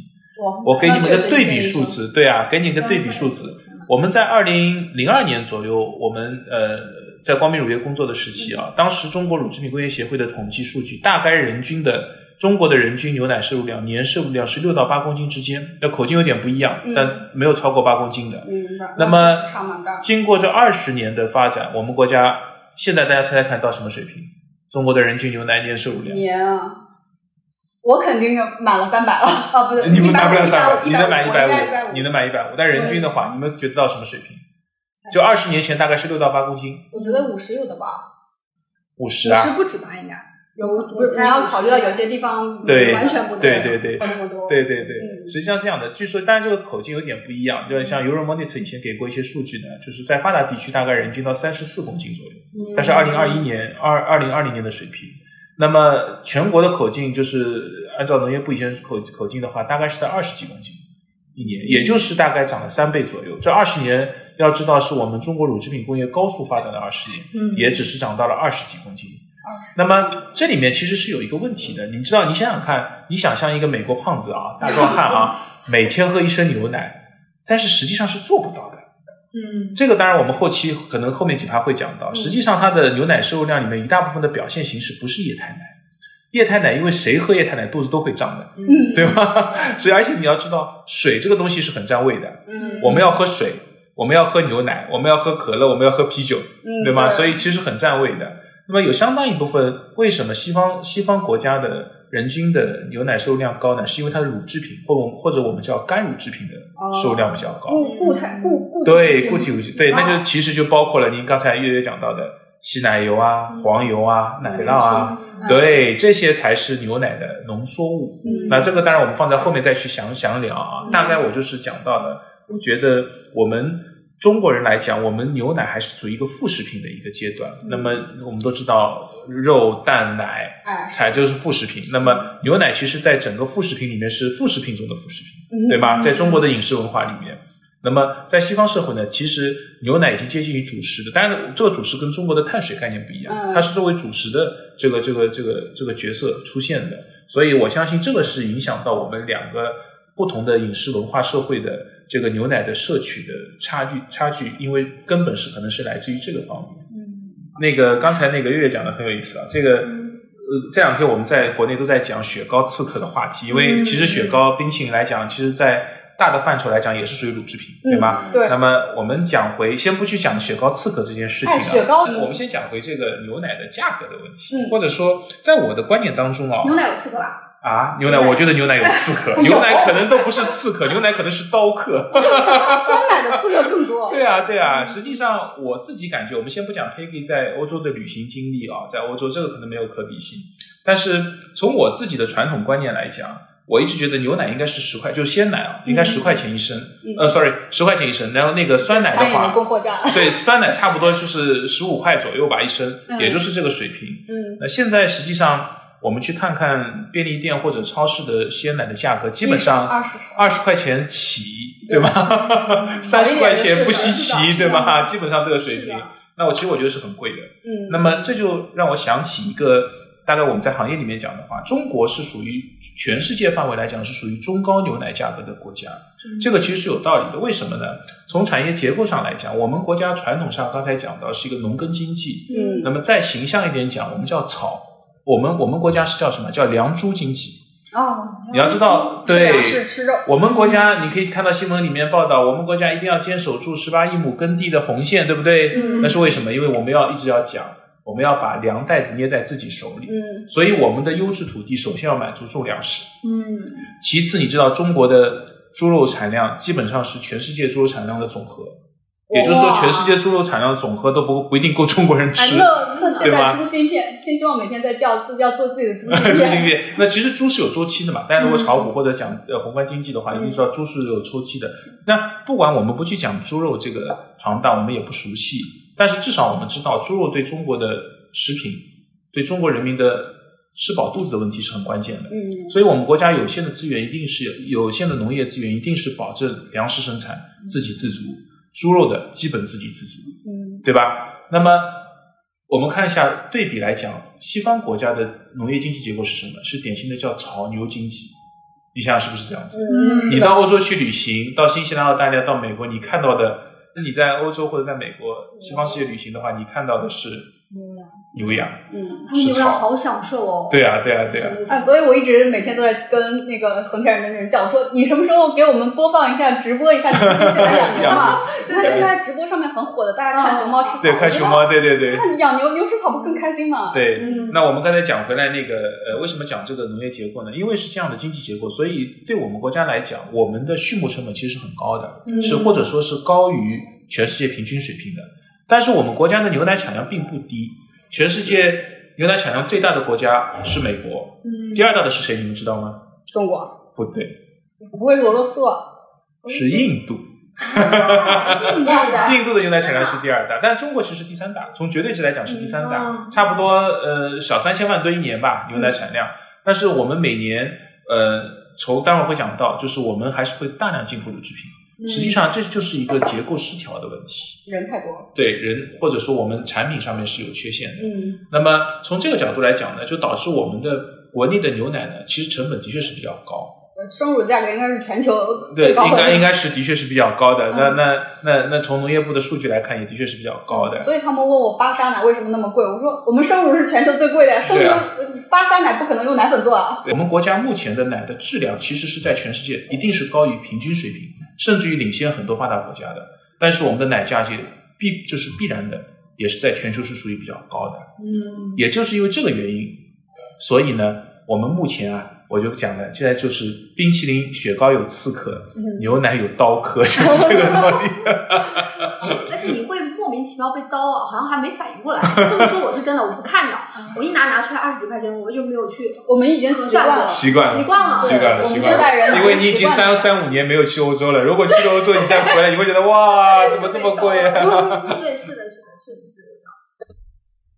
我给你们个对比数字，对啊，给你个对比数字。我们在二零零二年左右，我们呃。在光明乳业工作的时期啊，当时中国乳制品工业协会的统计数据，大概人均的中国的人均牛奶摄入量年摄入量是六到八公斤之间，那口径有点不一样，但没有超过八公斤的。嗯，那么。经过这二十年的发展，我们国家现在大家猜猜看到什么水平？中国的人均牛奶年摄入量？年啊，我肯定满了三百了 啊，不对，你们满不了三百，你能满一百五，你能满一百五，但人均的话，你们觉得到什么水平？就二十年前大概是六到八公斤，我觉得五十有的吧，五十啊，五十不止吧？应该有不是？你要考虑到有些地方对完全不对对对那么多，对对对，实际上是这样的。据说，当然这个口径有点不一样，就像 Euromonitor 以前给过一些数据呢，就是在发达地区大概人均到三十四公斤左右，但是二零二一年二二零二零年的水平，那么全国的口径就是按照农业部以前口口径的话，大概是在二十几公斤一年，也就是大概涨了三倍左右。这二十年。要知道，是我们中国乳制品工业高速发展的二十年，嗯，也只是涨到了二十几公斤。那么这里面其实是有一个问题的，你们知道？你想想看，你想象一个美国胖子啊，大壮汉啊，每天喝一升牛奶，但是实际上是做不到的。嗯，这个当然我们后期可能后面几趴会讲到。实际上，它的牛奶摄入量里面一大部分的表现形式不是液态奶。液态奶，因为谁喝液态奶肚子都会胀的，嗯，对吧？所以而且你要知道，水这个东西是很占位的。嗯，我们要喝水。我们要喝牛奶，我们要喝可乐，我们要喝啤酒，对吗？所以其实很占位的。那么有相当一部分，为什么西方西方国家的人均的牛奶摄入量高呢？是因为它的乳制品，或或者我们叫干乳制品的摄入量比较高。固固态固固对固体乳对，那就其实就包括了您刚才月月讲到的稀奶油啊、黄油啊、奶酪啊，对，这些才是牛奶的浓缩物。那这个当然我们放在后面再去详详聊啊。大概我就是讲到了。我觉得我们中国人来讲，我们牛奶还是处于一个副食品的一个阶段。那么我们都知道，肉、蛋、奶，才就是副食品。那么牛奶其实在整个副食品里面是副食品中的副食品，对吧？在中国的饮食文化里面，那么在西方社会呢，其实牛奶已经接近于主食的。当然，这个主食跟中国的碳水概念不一样，它是作为主食的这个这个这个这个角色出现的。所以我相信这个是影响到我们两个不同的饮食文化社会的。这个牛奶的摄取的差距，差距，因为根本是可能是来自于这个方面。嗯，那个刚才那个月月讲的很有意思啊，这个呃这两天我们在国内都在讲雪糕刺客的话题，因为其实雪糕冰淇淋来讲，其实在大的范畴来讲也是属于乳制品，对吗？对。那么我们讲回，先不去讲雪糕刺客这件事情啊，雪糕，我们先讲回这个牛奶的价格的问题，或者说在我的观念当中啊，牛奶有刺客吧？啊，牛奶，我觉得牛奶有刺 客，牛奶可能都不是刺客，牛奶可能是刀客。酸奶的刺客更多。对啊，对啊，实际上我自己感觉，我们先不讲 Peggy 在欧洲的旅行经历啊，在欧洲这个可能没有可比性，但是从我自己的传统观念来讲，我一直觉得牛奶应该是十块，就是鲜奶啊，应该十块钱一升。呃，sorry，十块钱一升。然后那个酸奶的话，对，酸奶差不多就是十五块左右吧一升，也就是这个水平。嗯，那现在实际上。我们去看看便利店或者超市的鲜奶的价格，基本上二十二十块钱起，对吧？三十块钱不稀奇，对吧？基本上这个水平，那我其实我觉得是很贵的。嗯，那么这就让我想起一个，大概我们在行业里面讲的话，中国是属于全世界范围来讲是属于中高牛奶价格的国家，这个其实是有道理的。为什么呢？从产业结构上来讲，我们国家传统上刚才讲到是一个农耕经济，嗯，那么再形象一点讲，我们叫草。我们我们国家是叫什么？叫粮猪经济。哦，你要知道，对，是吃肉。我们国家你可以看到新闻里面报道，我们国家一定要坚守住十八亿亩耕地的红线，对不对？嗯。那是为什么？因为我们要一直要讲，我们要把粮袋子捏在自己手里。嗯。所以我们的优质土地首先要满足种粮食。嗯。其次，你知道中国的猪肉产量基本上是全世界猪肉产量的总和。也就是说，全世界猪肉产量总和都不不一定够中国人吃，那那现在猪芯片，新希望每天在叫自叫做自己的猪芯片。猪芯片，那其实猪是有周期的嘛？大家如果炒股或者讲呃宏观经济的话，一定知道猪是有周期的。那不管我们不去讲猪肉这个行当，我们也不熟悉，但是至少我们知道，猪肉对中国的食品，对中国人民的吃饱肚子的问题是很关键的。嗯，所以我们国家有限的资源，一定是有限的农业资源，一定是保证粮食生产自给自足。猪肉的基本自给自足，嗯，对吧？那么我们看一下对比来讲，西方国家的农业经济结构是什么？是典型的叫草牛经济。你想想是不是这样子？嗯，你到欧洲去旅行，到新西兰、澳大利亚、到美国，你看到的，你在欧洲或者在美国西方世界旅行的话，你看到的是牛羊，嗯，他们牛羊好享受哦。对啊，对啊，对啊。啊，所以我一直每天都在跟那个恒天人的人讲，说你什么时候给我们播放一下直播一下牛嘛？因为现在直播上面很火的，大家看熊猫吃草，对，看熊猫，对对对。看养牛牛吃草不更开心吗？对，那我们刚才讲回来那个呃，为什么讲这个农业结构呢？因为是这样的经济结构，所以对我们国家来讲，我们的畜牧成本其实是很高的，是或者说是高于全世界平均水平的。但是我们国家的牛奶产量并不低，全世界牛奶产量最大的国家是美国，第二大的是谁？你们知道吗？中国不对，不会是俄罗斯吧？是印度。印度的牛奶产量是第二大，但中国其实第三大，从绝对值来讲是第三大，差不多呃小三千万吨一年吧牛奶产量。但是我们每年呃，从待会儿会讲到，就是我们还是会大量进口乳制品。实际上这就是一个结构失调的问题，人太多，对人或者说我们产品上面是有缺陷的。嗯，那么从这个角度来讲呢，就导致我们的国内的牛奶呢，其实成本的确是比较高。生乳价格应该是全球，最高的，应该应该是的确是比较高的。那那那那从农业部的数据来看，也的确是比较高的。所以他们问我巴沙奶为什么那么贵，我说我们生乳是全球最贵的，生乳巴沙奶不可能用奶粉做啊。我们国家目前的奶的质量其实是在全世界一定是高于平均水平，甚至于领先很多发达国家的。但是我们的奶价就必就是必然的，也是在全球是属于比较高的。嗯，也就是因为这个原因，所以呢，我们目前啊。我就讲了，现在就是冰淇淋、雪糕有刺客，牛奶有刀客，就是这个道理。莫名其妙被刀啊，好像还没反应过来。这么说我是真的，我不看的，我一拿拿出来二十几块钱，我就没有去。我们已经习惯了，习惯了，习惯了，习惯了，习惯了。因为你已经三三五年没有去欧洲了，如果去欧洲你再回来，你会觉得哇，怎么这么贵啊？对，是的，是的，确实是。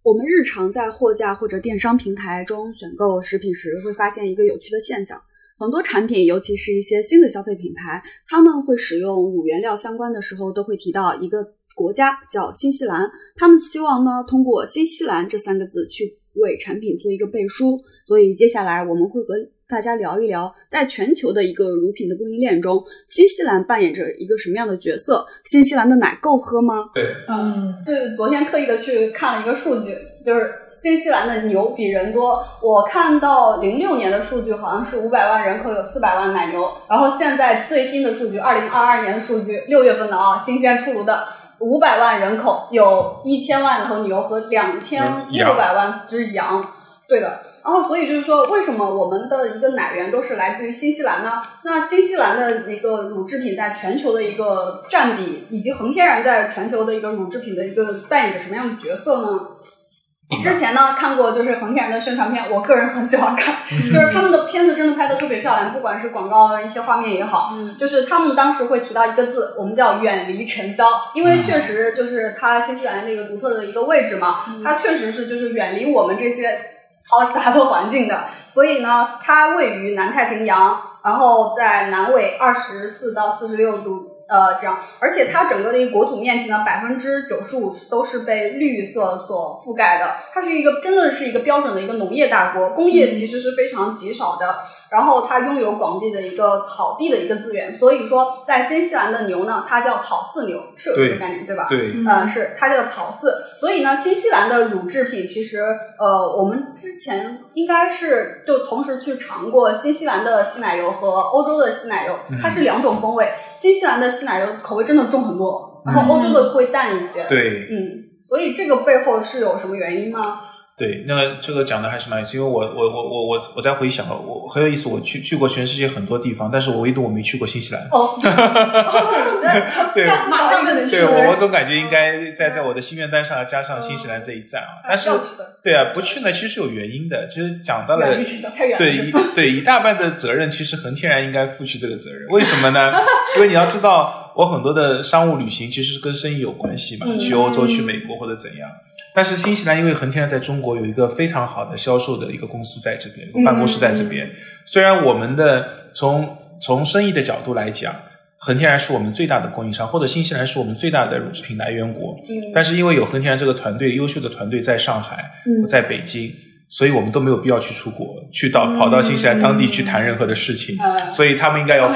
我们日常在货架或者电商平台中选购食品时，会发现一个有趣的现象：很多产品，尤其是一些新的消费品牌，他们会使用五原料相关的时候，都会提到一个国家叫新西兰。他们希望呢，通过新西兰这三个字去为产品做一个背书。所以接下来我们会和大家聊一聊，在全球的一个乳品的供应链中，新西兰扮演着一个什么样的角色？新西兰的奶够喝吗？对，嗯，对，昨天特意的去看了一个数据，就是新西兰的牛比人多。我看到零六年的数据好像是五百万人口有四百万奶牛，然后现在最新的数据，二零二二年的数据，六月份的啊，新鲜出炉的，五百万人口有一千万头牛和两千六百万只羊。对的。然后，所以就是说，为什么我们的一个奶源都是来自于新西兰呢？那新西兰的一个乳制品在全球的一个占比，以及恒天然在全球的一个乳制品的一个扮演着什么样的角色呢？之前呢看过就是恒天然的宣传片，我个人很喜欢看，就是他们的片子真的拍的特别漂亮，不管是广告的一些画面也好，就是他们当时会提到一个字，我们叫远离尘嚣，因为确实就是它新西兰那个独特的一个位置嘛，它确实是就是远离我们这些。嘈杂的环境的。所以呢，它位于南太平洋，然后在南纬二十四到四十六度。呃，这样，而且它整个的一个国土面积呢，百分之九十五都是被绿色所覆盖的。它是一个真的是一个标准的一个农业大国，工业其实是非常极少的。然后它拥有广地的一个草地的一个资源，所以说在新西兰的牛呢，它叫草饲牛，是有这个概念对吧？对，嗯，是它叫草饲。所以呢，新西兰的乳制品其实，呃，我们之前应该是就同时去尝过新西兰的稀奶油和欧洲的稀奶油，它是两种风味。新西兰的稀奶油口味真的重很多，然后欧洲的会淡一些。对，嗯，所以这个背后是有什么原因吗？对，那个这个讲的还是蛮有意思，因为我我我我我我在回想了，我很有意思，我去去过全世界很多地方，但是我唯独我没去过新西兰。哦，对，马上就能去。对我我总感觉应该在在我的心愿单上要加上新西兰这一站啊，但是对啊，不去呢其实是有原因的，其实讲到了对一对一大半的责任，其实恒天然应该负起这个责任，为什么呢？因为你要知道，我很多的商务旅行其实是跟生意有关系嘛，去欧洲、去美国或者怎样。但是新西兰因为恒天然在中国有一个非常好的销售的一个公司在这边，办公室在这边。虽然我们的从从生意的角度来讲，恒天然是我们最大的供应商，或者新西兰是我们最大的乳制品来源国。但是因为有恒天然这个团队，优秀的团队在上海，在北京，所以我们都没有必要去出国，去到跑到新西兰当地去谈任何的事情。所以他们应该要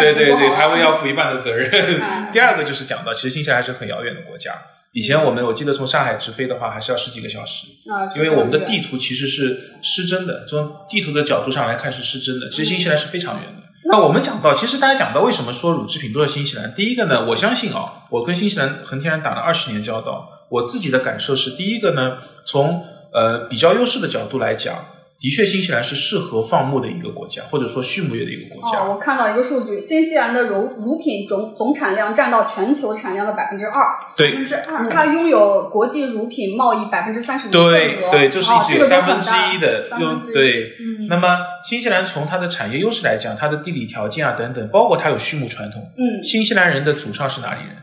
对对对，他们要负一半的责任。第二个就是讲到，其实新西兰还是很遥远的国家。以前我们我记得从上海直飞的话，还是要十几个小时，啊，因为我们的地图其实是失真的，从地图的角度上来看是失真的。其实新西兰是非常远的。那我们讲到，其实大家讲到为什么说乳制品都是新西兰？第一个呢，我相信啊，我跟新西兰恒天然打了二十年交道，我自己的感受是，第一个呢，从呃比较优势的角度来讲。的确，新西兰是适合放牧的一个国家，或者说畜牧业的一个国家。哦，我看到一个数据，新西兰的乳乳品总总产量占到全球产量的百分之二。对，百分之二。它拥有国际乳品贸易百分之三十五对对，这是一有三分之一的用对。那么，新西兰从它的产业优势来讲，它的地理条件啊等等，包括它有畜牧传统。嗯。新西兰人的祖上是哪里人？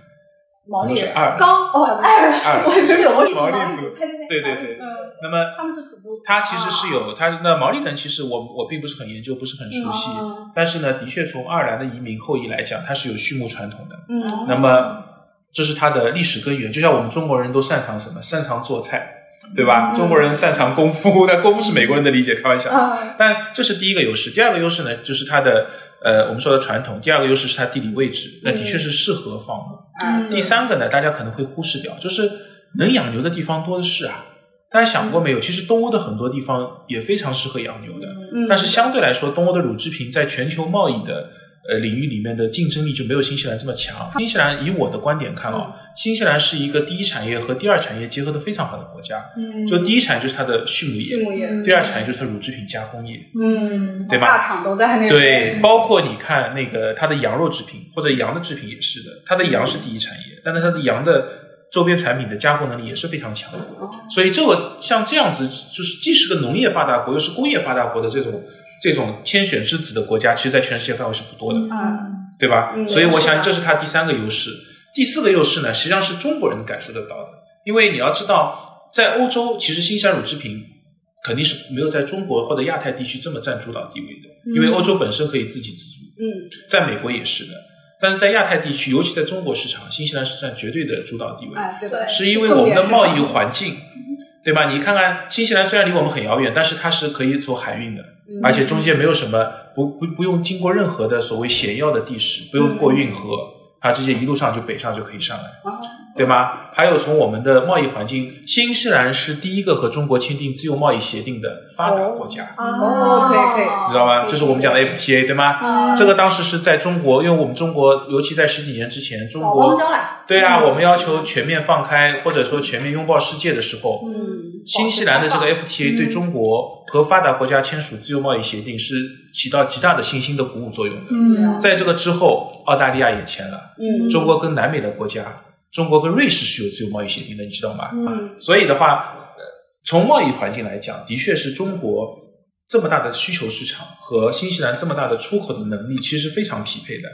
毛利人。二高哦，爱尔兰，我是有毛利毛利族，对对对。那么他们是土著。他其实是有他那毛利人，其实我我并不是很研究，不是很熟悉。但是呢，的确从爱尔兰的移民后裔来讲，他是有畜牧传统的。嗯。那么这是他的历史根源，就像我们中国人都擅长什么？擅长做菜，对吧？中国人擅长功夫，但功夫是美国人的理解，开玩笑。但这是第一个优势。第二个优势呢，就是它的呃我们说的传统。第二个优势是它地理位置，那的确是适合放牧。嗯。第三个呢，大家可能会忽视掉，就是能养牛的地方多的是啊。大家想过没有？其实东欧的很多地方也非常适合养牛的，但是相对来说，东欧的乳制品在全球贸易的呃领域里面的竞争力就没有新西兰这么强。新西兰以我的观点看啊，新西兰是一个第一产业和第二产业结合的非常好的国家。嗯，就第一产业就是它的畜牧业，畜牧业；第二产业就是它乳制品加工业。嗯，对吧？大厂都在那。对，包括你看那个它的羊肉制品或者羊的制品也是的，它的羊是第一产业，但是它的羊的。周边产品的加工能力也是非常强的，所以这个像这样子，就是既是个农业发达国，又是工业发达国的这种这种天选之子的国家，其实，在全世界范围是不多的，嗯，对吧？所以我想这是它第三个优势。第四个优势呢，实际上是中国人感受得到的，因为你要知道，在欧洲，其实新西兰乳制品肯定是没有在中国或者亚太地区这么占主导地位的，因为欧洲本身可以自给自足，嗯，在美国也是的。但是在亚太地区，尤其在中国市场，新西兰是占绝对的主导地位。哎，对的，是因为我们的贸易环境，对吧？你看看新西兰虽然离我们很遥远，但是它是可以走海运的，而且中间没有什么不不不用经过任何的所谓险要的地势，不用过运河，它直接一路上就北上就可以上来。对吗？还有从我们的贸易环境，新西兰是第一个和中国签订自由贸易协定的发达国家。哦，可以可以，你知道吗？这是我们讲的 FTA，对吗？这个当时是在中国，因为我们中国，尤其在十几年之前，中国对啊，我们要求全面放开，或者说全面拥抱世界的时候，新西兰的这个 FTA 对中国和发达国家签署自由贸易协定是起到极大的信心的鼓舞作用的。嗯，在这个之后，澳大利亚也签了。嗯，中国跟南美的国家。中国跟瑞士是有自由贸易协定的，你知道吗？嗯，所以的话，从贸易环境来讲，的确是中国这么大的需求市场和新西兰这么大的出口的能力，其实非常匹配的。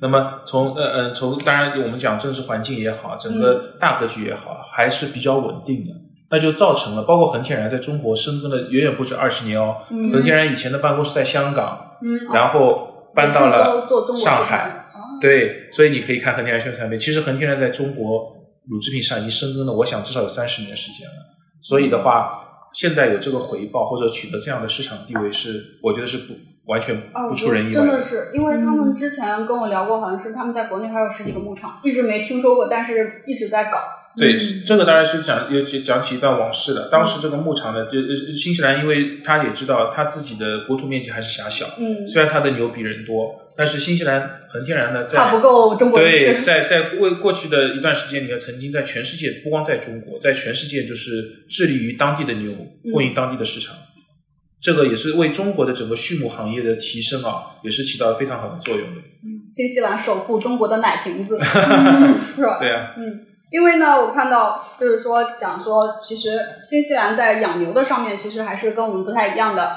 那么从呃呃从当然我们讲政治环境也好，整个大格局也好，还是比较稳定的。那就造成了，包括恒天然在中国深耕了远远不止二十年哦。恒天然以前的办公室在香港，嗯然后搬到了上海。对，所以你可以看恒天然宣传片。其实恒天然在中国乳制品上已经深耕了，我想至少有三十年时间了。所以的话，现在有这个回报或者取得这样的市场地位，是我觉得是不完全不出人意外。真的是，因为他们之前跟我聊过，好像是他们在国内还有十几个牧场，一直没听说过，但是一直在搞。对，这个当然是讲有讲起一段往事了。当时这个牧场呢，就新西兰，因为他也知道他自己的国土面积还是狭小，嗯，虽然他的牛比人多，但是新西兰很天然的，在它不够中国对，在在过过去的一段时间里面，曾经在全世界，不光在中国，在全世界就是致力于当地的牛供应当地的市场，这个也是为中国的整个畜牧行业的提升啊，也是起到了非常好的作用的。新西兰守护中国的奶瓶子，是吧？对啊，嗯。因为呢，我看到就是说讲说，其实新西兰在养牛的上面，其实还是跟我们不太一样的。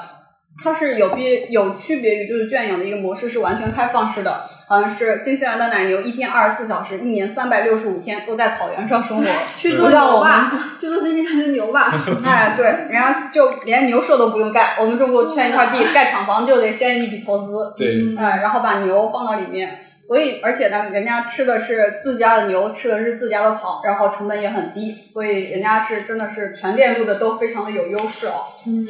它是有别有区别于就是圈养的一个模式，是完全开放式的。好像是新西兰的奶牛一天二十四小时，一年三百六十五天都在草原上生活。去做牛吧，去做新西兰的牛吧。哎，对，人家就连牛舍都不用盖，我们中国圈一块地盖厂房就得先一笔投资。对，哎，然后把牛放到里面。所以，而且呢，人家吃的是自家的牛，吃的是自家的草，然后成本也很低，所以人家是真的是全链路的都非常的有优势哦。嗯，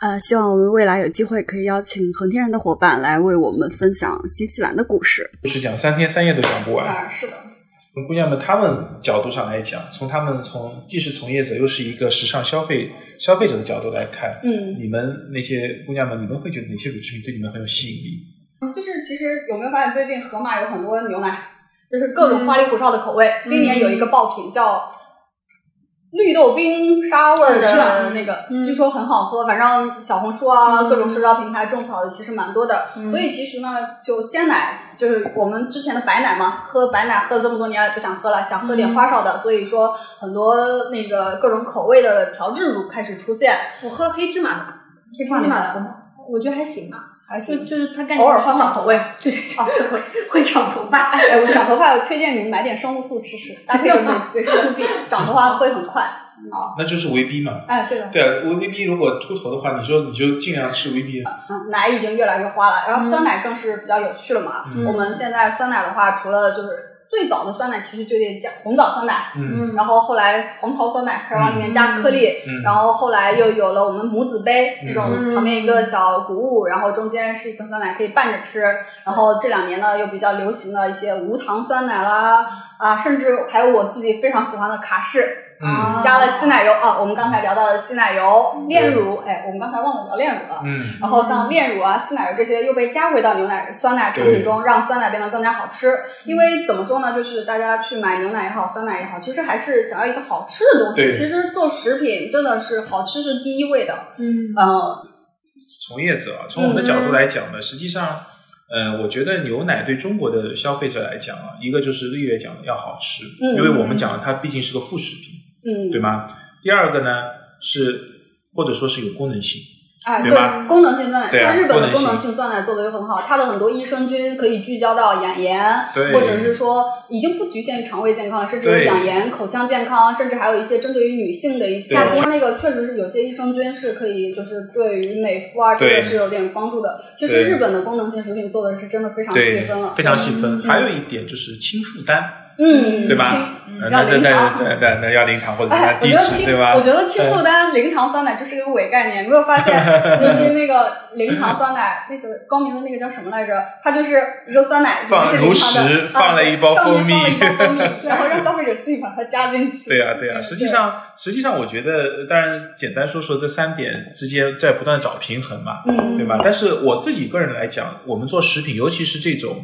呃，希望我们未来有机会可以邀请恒天然的伙伴来为我们分享新西兰的故事。就是讲三天三夜都讲不完。啊，是的。从姑娘们她们角度上来讲，从她们从既是从业者又是一个时尚消费消费者的角度来看，嗯，你们那些姑娘们，你们会觉得哪些乳制品对你们很有吸引力？就是其实有没有发现最近盒马有很多牛奶，就是各种花里胡哨的口味。今年有一个爆品叫绿豆冰沙味的那个，据说很好喝。反正小红书啊，各种社交平台种草的其实蛮多的。所以其实呢，就鲜奶就是我们之前的白奶嘛，喝白奶喝了这么多年也不想喝了，想喝点花哨的。所以说很多那个各种口味的调制乳开始出现。我喝了黑芝麻的，黑芝麻的，我觉得还行吧。还行，就是它偶尔换换口味，对对对，会 会长头发。哎，我长头发，我推荐你们买点生物素吃吃，搭配着维生素 B，长头发会很快。好，那就是维 B 嘛。哎，对的。对啊，维维 B 如果秃头的话，你就你就尽量吃维 B。嗯，奶已经越来越花了，然后酸奶更是比较有趣了嘛。我们现在酸奶的话，除了就是。最早的酸奶其实就得加红枣酸奶，嗯，然后后来红桃酸奶开始往里面加颗粒，嗯，然后后来又有了我们母子杯那种旁边一个小谷物，然后中间是一瓶酸奶可以拌着吃，然后这两年呢又比较流行的一些无糖酸奶啦，啊，甚至还有我自己非常喜欢的卡士。嗯，加了稀奶油啊，我们刚才聊到的稀奶油、炼乳，哎，我们刚才忘了聊炼乳了。嗯，然后像炼乳啊、稀奶油这些又被加回到牛奶、酸奶产品中，让酸奶变得更加好吃。因为怎么说呢，就是大家去买牛奶也好、酸奶也好，其实还是想要一个好吃的东西。其实做食品真的是好吃是第一位的。嗯，呃，从业者从我们的角度来讲呢，实际上，呃，我觉得牛奶对中国的消费者来讲啊，一个就是绿叶讲的要好吃，因为我们讲它毕竟是个副食品。嗯，对吗？第二个呢是或者说是有功能性，哎，对吧？功能性酸奶，像日本的功能性酸奶做的又很好，它的很多益生菌可以聚焦到养颜，对，或者是说已经不局限于肠胃健康了，甚至有养颜、口腔健康，甚至还有一些针对于女性的一些，它那个确实是有些益生菌是可以就是对于美肤啊这个是有点帮助的。其实日本的功能性食品做的是真的非常细分了，非常细分。还有一点就是轻负担。嗯，对吧？要零糖，对对对，要零糖或者加低脂，对吧？我觉得轻负担零糖酸奶就是个伪概念。你没有发现，尤其那个零糖酸奶，那个高明的那个叫什么来着？它就是一个酸奶，放如实，放了一包蜂蜜，然后让消费者自己把它加进去。对呀对呀，实际上实际上我觉得，当然简单说说这三点之间在不断找平衡嘛，嗯，对吧？但是我自己个人来讲，我们做食品，尤其是这种。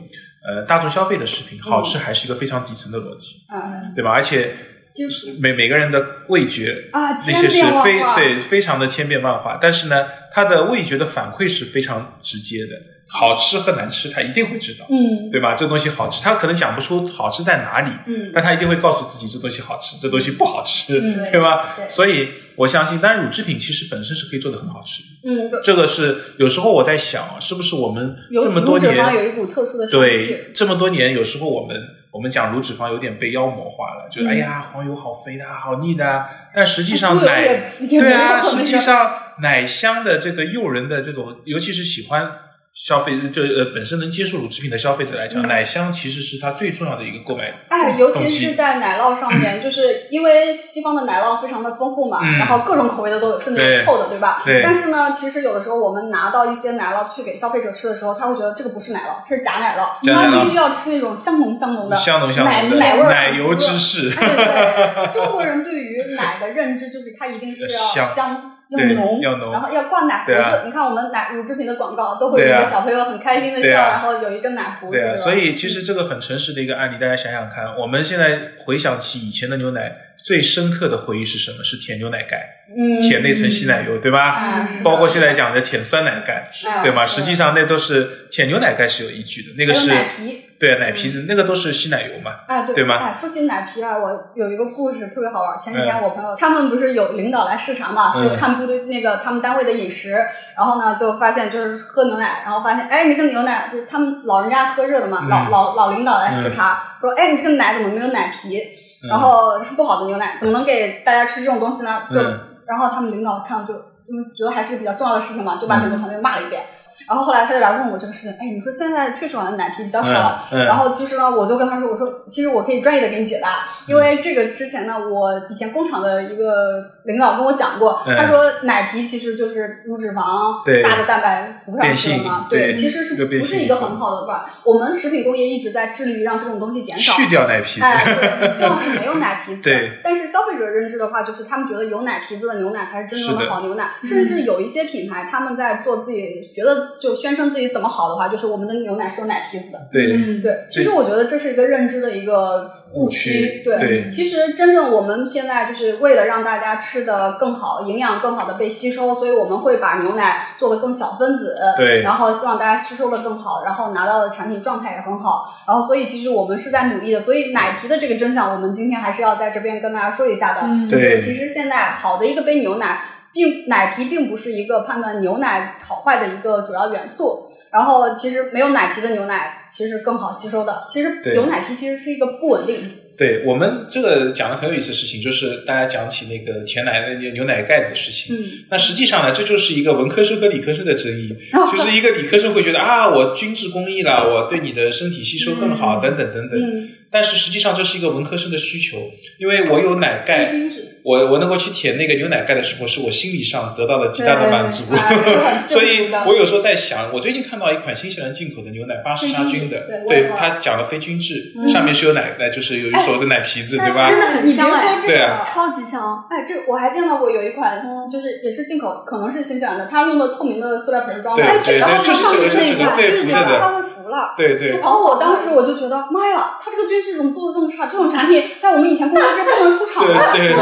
呃，大众消费的食品好吃还是一个非常底层的逻辑，嗯，对吧？而且就是每每个人的味觉啊，那些是非对非常的千变万化，但是呢，他的味觉的反馈是非常直接的。好吃和难吃，他一定会知道，嗯，对吧？这东西好吃，他可能讲不出好吃在哪里，嗯，但他一定会告诉自己这东西好吃，这东西不好吃，对吧？所以我相信，当然乳制品其实本身是可以做的很好吃，嗯，这个是有时候我在想，是不是我们这么多年有一股特殊的对这么多年，有时候我们我们讲乳脂肪有点被妖魔化了，就哎呀黄油好肥的，好腻的。但实际上奶对啊，实际上奶香的这个诱人的这种，尤其是喜欢。消费就呃本身能接受乳制品的消费者来讲，奶香其实是它最重要的一个购买。哎，尤其是在奶酪上面，就是因为西方的奶酪非常的丰富嘛，然后各种口味的都有，甚至有臭的，对吧？对。但是呢，其实有的时候我们拿到一些奶酪去给消费者吃的时候，他会觉得这个不是奶酪，这是假奶酪，他必须要吃那种香浓香浓的香浓香浓奶奶味儿、奶油芝士。对对，中国人对于奶的认知就是它一定是要 香。要浓，然后要挂奶胡子。你看我们奶乳制品的广告，都会有一个小朋友很开心的笑，然后有一个奶胡子。对啊，所以其实这个很诚实的一个案例，大家想想看，我们现在回想起以前的牛奶，最深刻的回忆是什么？是舔牛奶盖。舔那层稀奶油，对吧？包括现在讲的舔酸奶盖，对吗？实际上那都是舔牛奶盖是有依据的，那个是奶皮，对奶皮子，那个都是稀奶油嘛，哎，对，对吗？哎，说起奶皮啊，我有一个故事特别好玩。前几天我朋友他们不是有领导来视察嘛，就看部队那个他们单位的饮食，然后呢就发现就是喝牛奶，然后发现哎，你这个牛奶就是他们老人家喝热的嘛，老老老领导来视察，说哎，你这个奶怎么没有奶皮？然后是不好的牛奶，怎么能给大家吃这种东西呢？就然后他们领导看了就，因为觉得还是个比较重要的事情嘛，就把整个团队骂了一遍。然后后来他就来问我这个事情，哎，你说现在确实好像奶皮比较少，然后其实呢，我就跟他说，我说其实我可以专业的给你解答，因为这个之前呢，我以前工厂的一个领导跟我讲过，他说奶皮其实就是乳脂肪大的蛋白浮上去了嘛，对，其实是不是一个很好的吧？我们食品工业一直在致力于让这种东西减少，去掉奶皮，哎，对，希望是没有奶皮子。对，但是消费者认知的话，就是他们觉得有奶皮子的牛奶才是真正的好牛奶，甚至有一些品牌他们在做自己觉得就宣称自己怎怎么好的话，就是我们的牛奶是有奶皮子的。对对，其实我觉得这是一个认知的一个误区。对，其实真正我们现在就是为了让大家吃的更好，营养更好的被吸收，所以我们会把牛奶做的更小分子。对，然后希望大家吸收的更好，然后拿到的产品状态也很好。然后，所以其实我们是在努力的。所以奶皮的这个真相，我们今天还是要在这边跟大家说一下的。就是其实现在好的一个杯牛奶，并奶皮并不是一个判断牛奶好坏的一个主要元素。然后其实没有奶皮的牛奶其实更好吸收的。其实有奶皮其实是一个不稳定。对我们这个讲的很有意思的事情，就是大家讲起那个甜奶的牛奶盖子的事情。嗯。那实际上呢，这就是一个文科生和理科生的争议。就是一个理科生会觉得啊，我均质工艺了，我对你的身体吸收更好，等等等等。嗯。但是实际上这是一个文科生的需求，因为我有奶盖。我我能够去舔那个牛奶盖的时候，是我心理上得到了极大的满足，所以我有时候在想，我最近看到一款新西兰进口的牛奶，巴氏杀菌的，对它讲的非均质，上面是有奶奶，就是有所谓的奶皮子，对吧？真的很香哎，对啊，超级香。哎，这我还见到过有一款，就是也是进口，可能是新西兰的，它用的透明的塑料瓶装的，然后它上面是一个对浮着的，它会浮了，对对。然后我当时我就觉得，妈呀，他这个军质怎么做的这么差？这种产品在我们以前公司就不能出厂的，对对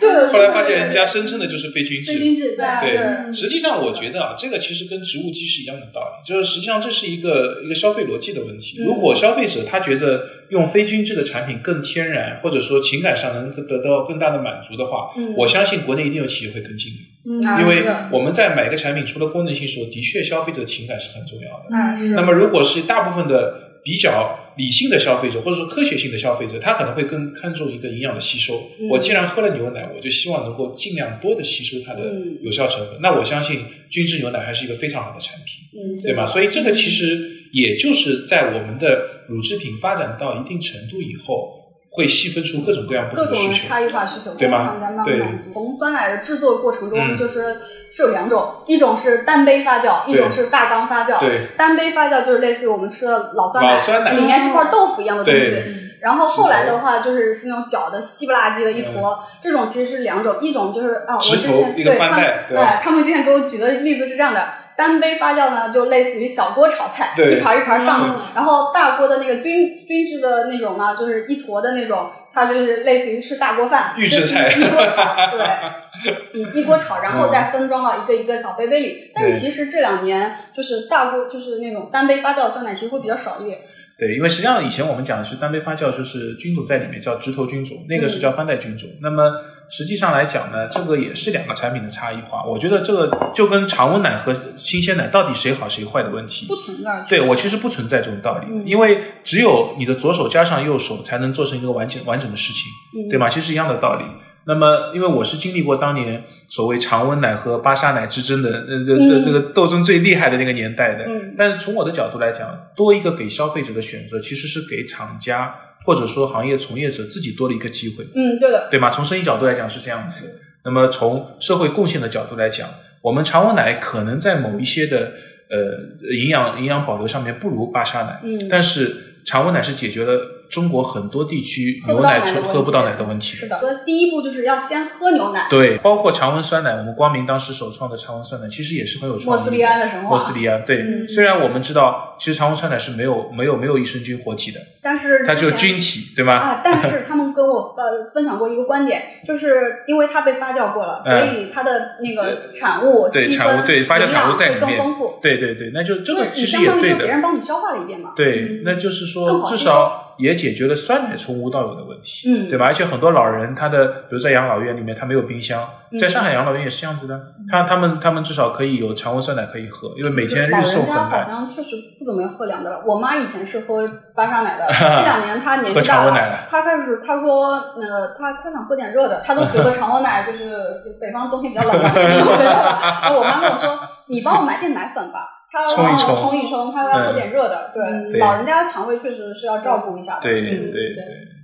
对。后来。发现人家声称的就是非军质，非军质，对对。实际上，我觉得啊，这个其实跟植物基是一样的道理，就是实际上这是一个一个消费逻辑的问题。如果消费者他觉得用非均质的产品更天然，或者说情感上能得到更大的满足的话，我相信国内一定有企业会跟进的。嗯，因为我们在买一个产品，除了功能性时候，的确消费者情感是很重要的。嗯，是。那么，如果是大部分的比较。理性的消费者或者说科学性的消费者，他可能会更看重一个营养的吸收。我既然喝了牛奶，我就希望能够尽量多的吸收它的有效成分。那我相信均质牛奶还是一个非常好的产品，嗯对吧？所以这个其实也就是在我们的乳制品发展到一定程度以后。会细分出各种各样不同的需求，差异化需求，对吗？对。从酸奶的制作过程中，就是是有两种，一种是单杯发酵，一种是大缸发酵。对。单杯发酵就是类似于我们吃的老酸奶，里面是块豆腐一样的东西。然后后来的话，就是是那种搅的稀不拉几的一坨，这种其实是两种，一种就是啊，我之前对他们，哎，他们之前给我举的例子是这样的。单杯发酵呢，就类似于小锅炒菜，一盘一盘上。然后大锅的那个均均质的那种呢，就是一坨的那种，它就是类似于吃大锅饭，预制菜，一锅炒，对，一锅炒，然后再分装到一个一个小杯杯里。但是其实这两年就是大锅，就是那种单杯发酵的酸奶，其实会比较少一点。对，因为实际上以前我们讲的是单杯发酵，就是菌种在里面叫直头菌种，那个是叫翻代菌种。那么实际上来讲呢，这个也是两个产品的差异化。我觉得这个就跟常温奶和新鲜奶到底谁好谁坏的问题不存在。对我其实不存在这种道理，因为只有你的左手加上右手，才能做成一个完整完整的事情，对吗？其实一样的道理。那么，因为我是经历过当年所谓常温奶和巴沙奶之争的，呃，这这这个斗争最厉害的那个年代的。嗯。但是从我的角度来讲，多一个给消费者的选择，其实是给厂家或者说行业从业者自己多了一个机会。嗯，对的。对吗？从生意角度来讲是这样子。那么从社会贡献的角度来讲，我们常温奶可能在某一些的呃营养营养保留上面不如巴沙奶。嗯。但是常温奶是解决了。中国很多地区牛奶喝不到奶的问题，是的。第一步就是要先喝牛奶。对，包括常温酸奶，我们光明当时首创的常温酸奶，其实也是很有创意。莫斯利安的神话。莫斯利安，对。虽然我们知道，其实常温酸奶是没有没有没有益生菌活体的，但是它只有菌体，对吗？啊，但是他们跟我呃分享过一个观点，就是因为它被发酵过了，所以它的那个产物对产物对发酵产物在里面更丰富。对对对，那就这个其实也对的。别人帮你消化了一遍嘛。对，那就是说至少。也解决了酸奶从无到有的问题，嗯，对吧？而且很多老人，他的比如在养老院里面，他没有冰箱，在上海养老院也是这样子的，他他们他们至少可以有常温酸奶可以喝，因为每天日送很好像确实不怎么喝凉的了。我妈以前是喝巴沙奶的，这两年她年纪大了，她开始她说，呃，她她想喝点热的，她都觉得常温奶就是北方冬天比较冷嘛。然后我妈跟我说，你帮我买点奶粉吧。冲一冲，冲一冲，他要喝点热的。对，老人家肠胃确实是要照顾一下的。对对对，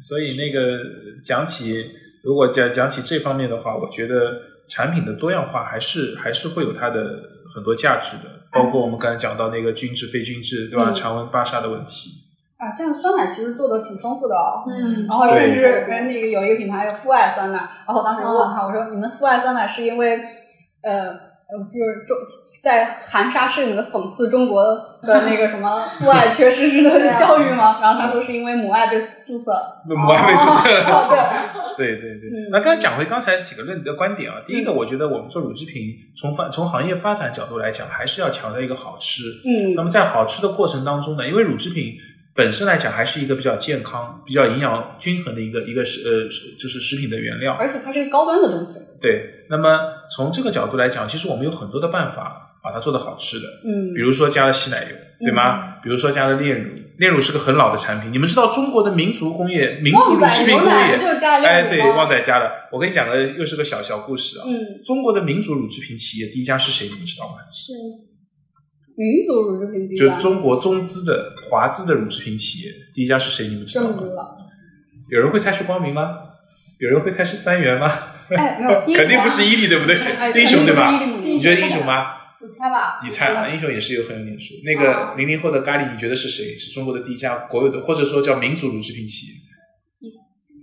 所以那个讲起，如果讲讲起这方面的话，我觉得产品的多样化还是还是会有它的很多价值的。包括我们刚才讲到那个均质非均质，对吧？常温巴沙的问题。啊，现在酸奶其实做的挺丰富的哦。嗯。然后甚至跟那个有一个品牌叫父爱酸奶，然后我当时问他，我说你们父爱酸奶是因为呃。呃，就是中在含沙射影的讽刺中国的那个什么 父爱缺失式的教育吗？然后他说是因为母爱被注册，母爱被注册，对对对对。那刚讲回刚才几个论的观点啊，第一个，我觉得我们做乳制品，从发从行业发展角度来讲，还是要强调一个好吃。嗯。那么在好吃的过程当中呢，因为乳制品本身来讲还是一个比较健康、比较营养均衡的一个一个食呃就是食品的原料，而且它是一个高端的东西。对。那么从这个角度来讲，其实我们有很多的办法把它做的好吃的，嗯，比如说加了稀奶油，对吗？比如说加了炼乳，炼乳是个很老的产品。你们知道中国的民族工业、民族乳制品工业，哎，对，旺仔加的。我跟你讲个，又是个小小故事啊。嗯，中国的民族乳制品企业第一家是谁？你们知道吗？是民族乳制品第一家，就中国中资的华资的乳制品企业第一家是谁？你们知道吗？有人会猜是光明吗？有人会猜是三元吗？哎，没有，肯定不是伊利，对不对？英雄对吧？你觉得英雄吗？你猜吧。你猜啊，英雄也是有很有脸数。那个零零后的咖喱，你觉得是谁？是中国的第一家国有的，或者说叫民族乳制品企业？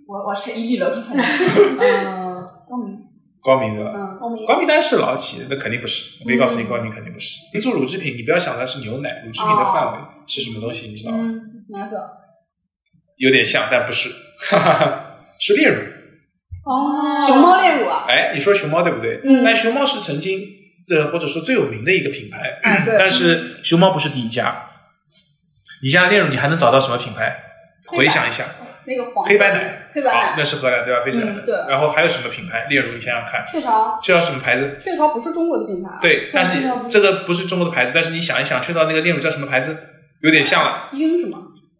我我是伊利了。嗯，光明。光明对吧？嗯，光明。光明当然是老企业，那肯定不是。我可以告诉你，光明肯定不是。你做乳制品，你不要想它是牛奶，乳制品的范围是什么东西？你知道吗？哪个？有点像，但不是。哈 哈是炼乳。哦，熊猫炼乳啊！哎，你说熊猫对不对？嗯。但熊猫是曾经的或者说最有名的一个品牌。但是熊猫不是第一家。你家炼乳，你还能找到什么品牌？回想一下。那个黄。黑白奶。黑白奶。那是荷兰对吧？飞起来的。对。然后还有什么品牌？例如，你想想看。雀巢。雀巢什么牌子？雀巢不是中国的品牌。对，但是这个不是中国的牌子，但是你想一想，雀巢那个炼乳叫什么牌子？有点像了。英什么？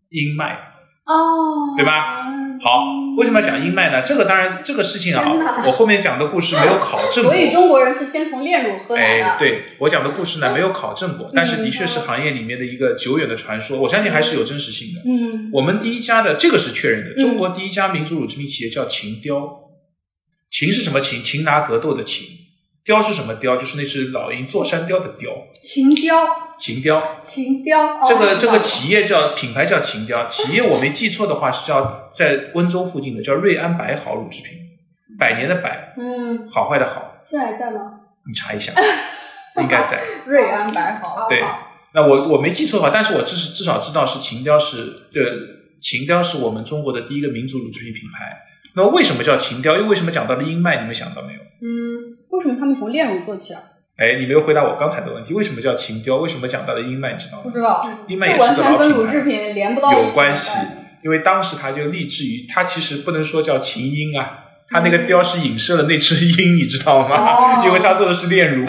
英麦。哦。对吧？好，为什么要讲英麦呢？这个当然，这个事情啊，我后面讲的故事没有考证过。所以中国人是先从炼乳喝奶的。哎，对我讲的故事呢，没有考证过，但是的确是行业里面的一个久远的传说，我相信还是有真实性的。嗯，我们第一家的这个是确认的，中国第一家民族乳制品企业叫秦雕，秦是什么秦？擒拿格斗的秦。雕是什么雕？就是那只老鹰坐山雕的雕。秦雕。秦雕。秦雕。这个这个企业叫品牌叫秦雕，企业我没记错的话是叫在温州附近的叫瑞安百好乳制品，百年的百，嗯，好坏的好。现在还在吗？你查一下，应该在。瑞安百好。对，那我我没记错的话，但是我至至少知道是秦雕是，呃，秦雕是我们中国的第一个民族乳制品品牌。那么为什么叫秦雕？又为什么讲到了英麦？你们想到没有？嗯。为什么他们从炼乳做起啊？哎，你没有回答我刚才的问题，为什么叫秦雕？为什么讲到了英麦？你知道吗？不知道，英麦也完是个老全跟乳品牌，制品连不到。有关系。因为当时他就立志于，他其实不能说叫秦鹰啊，他那个雕是影射了那只鹰，你知道吗？哦 因为他做的是炼乳，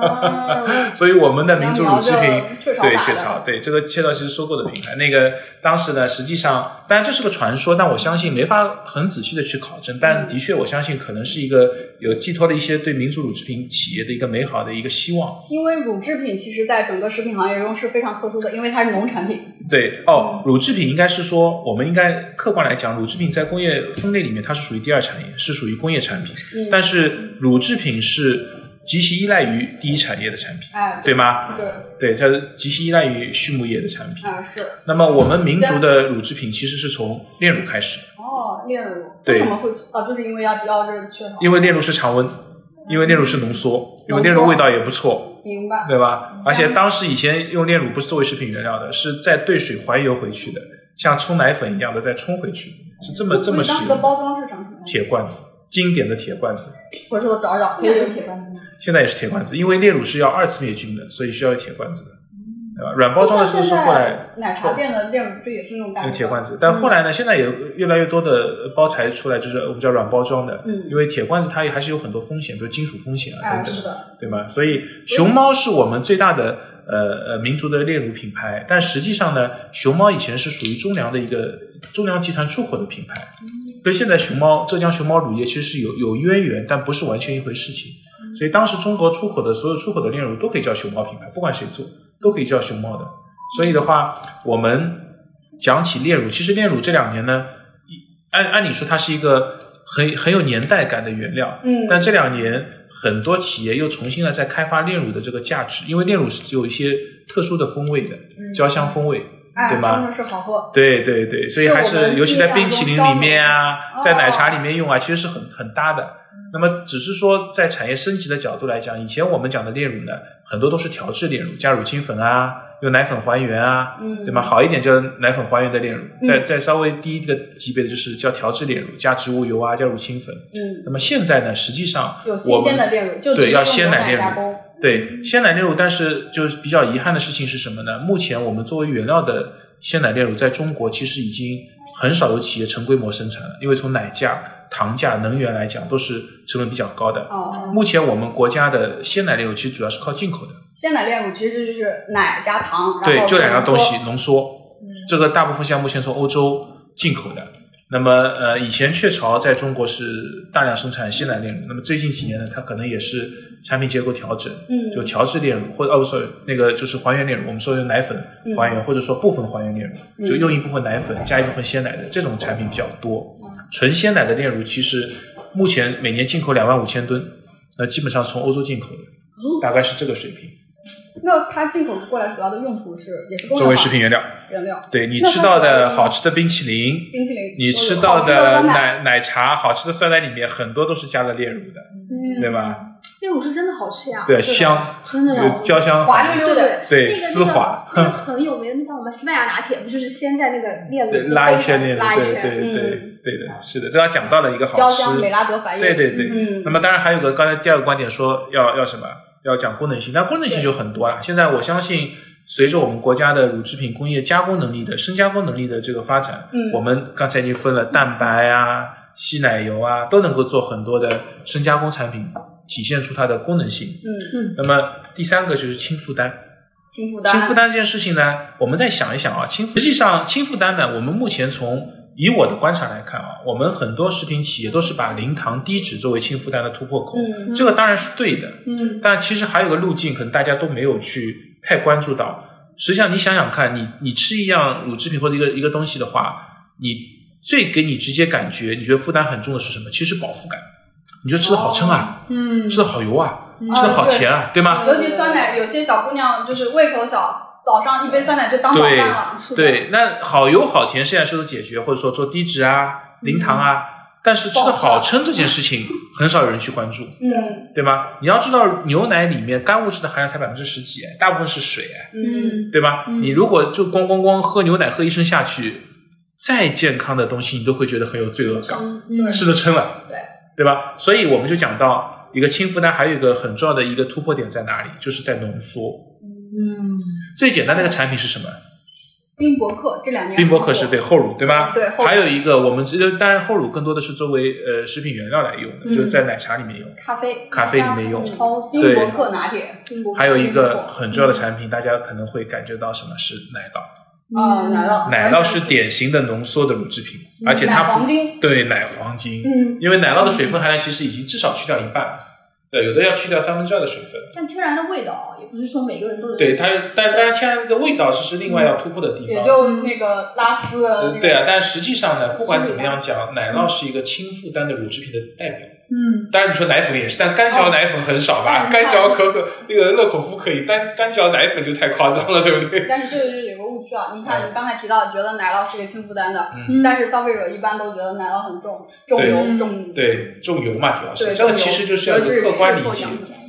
哦，所以我们的民族乳制品对雀巢，对这个雀巢其实收购的品牌，那个当时呢，实际上当然这是个传说，但我相信没法很仔细的去考证，但的确我相信可能是一个有寄托了一些对民族乳制品企业的一个美好的一个希望。因为乳制品其实在整个食品行业中是非常特殊的，因为它是农产品。对哦，乳制品应该是说，我们应该客观来讲，乳制品在工业分类里面它是属于第二产业，是属于工业产品，但是乳制品是极其依赖于第一产业的产品，哎，对吗？对，对，它是极其依赖于畜牧业的产品。啊是。那么我们民族的乳制品其实是从炼乳开始，哦，炼乳对为什么会啊？就是因为要要这个雀巢。因为炼乳是常温，因为炼乳是浓缩，因为炼乳味道也不错，明白。对吧？而且当时以前用炼乳不是作为食品原料的，是再兑水还油回去的，像冲奶粉一样的再冲回去，是这么这么使当时的用。包装是长什么样？铁罐子，经典的铁罐子，或者说我找找，可以有铁罐子吗？现在也是铁罐子，因为炼乳是要二次灭菌的，所以需要铁罐子的，对吧？软包装的时候是后来奶茶店的炼乳，这也是那种感觉。用铁罐子，但后来呢，现在也越来越多的包材出来，就是我们叫软包装的，嗯因为铁罐子它也还是有很多风险，比如金属风险啊哎，等等是，的，对吗？所以熊猫是我们最大的呃呃民族的炼乳品牌，但实际上呢，熊猫以前是属于中粮的一个中粮集团出口的品牌，所以现在熊猫浙江熊猫乳业其实是有有渊源，但不是完全一回事情。所以当时中国出口的所有出口的炼乳都可以叫熊猫品牌，不管谁做都可以叫熊猫的。所以的话，我们讲起炼乳，其实炼乳这两年呢，一按按理说它是一个很很有年代感的原料，嗯但这两年很多企业又重新的在开发炼乳的这个价值，因为炼乳是有一些特殊的风味的，焦香风味，哎，对吗真的是好喝。对对对，所以还是尤其在冰淇淋里面啊在奶茶里面用啊，其实是很很搭的。那么只是说在产业升级的角度来讲，以前我们讲的炼乳呢，很多都是调制炼乳，加乳清粉啊，用奶粉还原啊，嗯对吗？好一点叫奶粉还原的炼乳，再再稍微低一个级别的就是叫调制炼乳，加植物油啊，加乳清粉。嗯，那么现在呢，实际上有新鲜的炼乳，就只对要鲜奶炼乳。对鲜奶炼乳，但是就是比较遗憾的事情是什么呢？目前我们作为原料的鲜奶炼乳，在中国其实已经很少有企业成规模生产了，因为从奶价、糖价、能源来讲，都是成本比较高的。哦，目前我们国家的鲜奶炼乳其实主要是靠进口的，鲜奶炼乳其实就是奶加糖，对，就两样东西浓缩浓缩。这个大部分像目前从欧洲进口的。那么呃，以前雀巢在中国是大量生产鲜奶炼乳，那么最近几年呢，它可能也是产品结构调整，嗯就调制炼乳或者哦不，sorry，那个就是还原炼乳，我们说的奶粉还原，或者说部分还原炼乳，就用一部分奶粉加一部分鲜奶的这种产品比较多。纯鲜奶的炼乳其实目前每年进口两万五千吨，那基本上从欧洲进口的，大概是这个水平，那它进口过来主要的用途是也是作为食品原料。原料，对你吃到的好吃的冰淇淋，冰淇淋，你吃到的奶，奶奶茶、好吃的酸奶里面很多都是加了炼乳的，嗯对吧？炼乳是真的好吃呀，对，香，真的有焦香，滑溜溜的对丝滑那个那个很有名，叫什么西班牙拿铁，不就是先在那个炼对，乳拉一圈炼乳，拉一圈，对对对嗯对的，是的，这要讲到了一个好吃焦香，美拉德反应，对对对。嗯那么当然还有个刚才第二个观点说要要什么？要讲功能性，但功能性就很多了。现在我相信，随着我们国家的乳制品工业加工能力的深加工能力的这个发展，嗯我们刚才已经分了蛋白啊、稀奶油啊，都能够做很多的深加工产品，体现出它的功能性。嗯，那么第三个就是轻负担。轻负担，轻负担这件事情呢，我们再想一想啊，轻实际上轻负担呢，我们目前从以我的观察来看啊，我们很多食品企业都是把零糖低脂作为轻负担的突破口，嗯这个当然是对的，嗯但其实还有个路径，可能大家都没有去太关注到。实际上，你想想看，你你吃一样乳制品或者一个一个东西的话，你最给你直接感觉你觉得负担很重的是什么？其实饱腹感，你觉得吃的好撑啊，嗯吃的好油啊，吃的好甜啊，对吗？尤其酸奶，有些小姑娘就是胃口小，早上一杯酸奶就当早对饭了。对，那好油好甜现在是都解决，或者说做低脂啊、零糖啊，但是吃的好撑这件事情很少有人去关注，嗯对吗？你要知道，牛奶里面干物质的含量才百分之十几，哎大部分是水，哎嗯，对吧？你如果就光光光喝牛奶喝一升下去，再健康的东西你都会觉得很有罪恶感，吃的撑了，对对吧？所以我们就讲到，一个轻负担，还有一个很重要的一个突破点在哪里？就是在浓缩。嗯，最简单的一个产品是什么？冰博客这两年，冰博客是对厚乳对吧？对，还有一个我们这当然厚乳更多的是作为呃食品原料来用的，就是在奶茶里面用，咖啡。咖啡里面用。冰博客拿铁，还有一个很重要的产品，大家可能会感觉到什么是奶酪。啊，奶酪，奶酪是典型的浓缩的乳制品，而且它黄金，对奶黄金，嗯，因为奶酪的水分含量其实已经至少去掉一半，对，有的要去掉三分之二的水分。但天然的味道也不是说每个人都能。对它，但当然天然的味道是是另外要突破的地方，也就那个拉丝的。对啊，但实际上呢，不管怎么样讲，奶酪是一个轻负担的乳制品的代表。嗯，当然你说奶粉也是，但干嚼奶粉很少吧？干嚼可可那个乐口福可以，但干嚼奶粉就太夸张了，对不对？但是这个就是有个误区啊！你看，你刚才提到觉得奶酪是个轻负担的，嗯、但是消费者一般都觉得奶酪很重，重油重对重油嘛，主要是这个其实就是要有客观理解。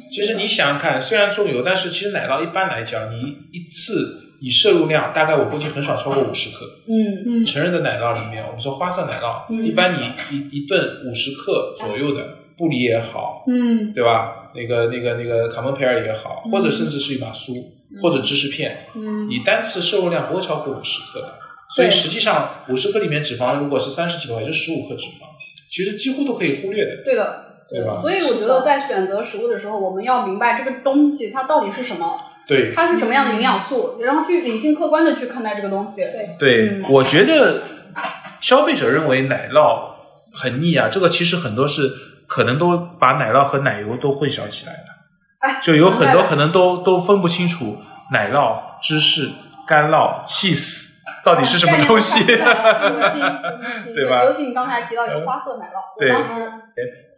其实你想想看，虽然重油，但是其实奶酪一般来讲，你一次你摄入量大概我估计很少超过五十克。嗯嗯，成人的奶酪里面，我们说花色奶酪，嗯、一般你一一顿五十克左右的。布里也好，嗯，对吧？那个、那个、那个卡门培尔也好，或者甚至是一把酥，或者芝士片，嗯，你单次摄入量不会超过五十克的。所以实际上，五十克里面脂肪如果是三十几的话，就十五克脂肪，其实几乎都可以忽略的。对的，对吧？所以我觉得在选择食物的时候，我们要明白这个东西它到底是什么，对，它是什么样的营养素，然后去理性客观的去看待这个东西。对，对，嗯。我觉得消费者认为奶酪很腻啊，这个其实很多是。可能都把奶酪和奶油都混淆起来了，哎，就有很多可能都都分不清楚奶酪、芝士、干酪、cheese 到底是什么东西，对吧？尤其你刚才提到一个花色奶酪，我当时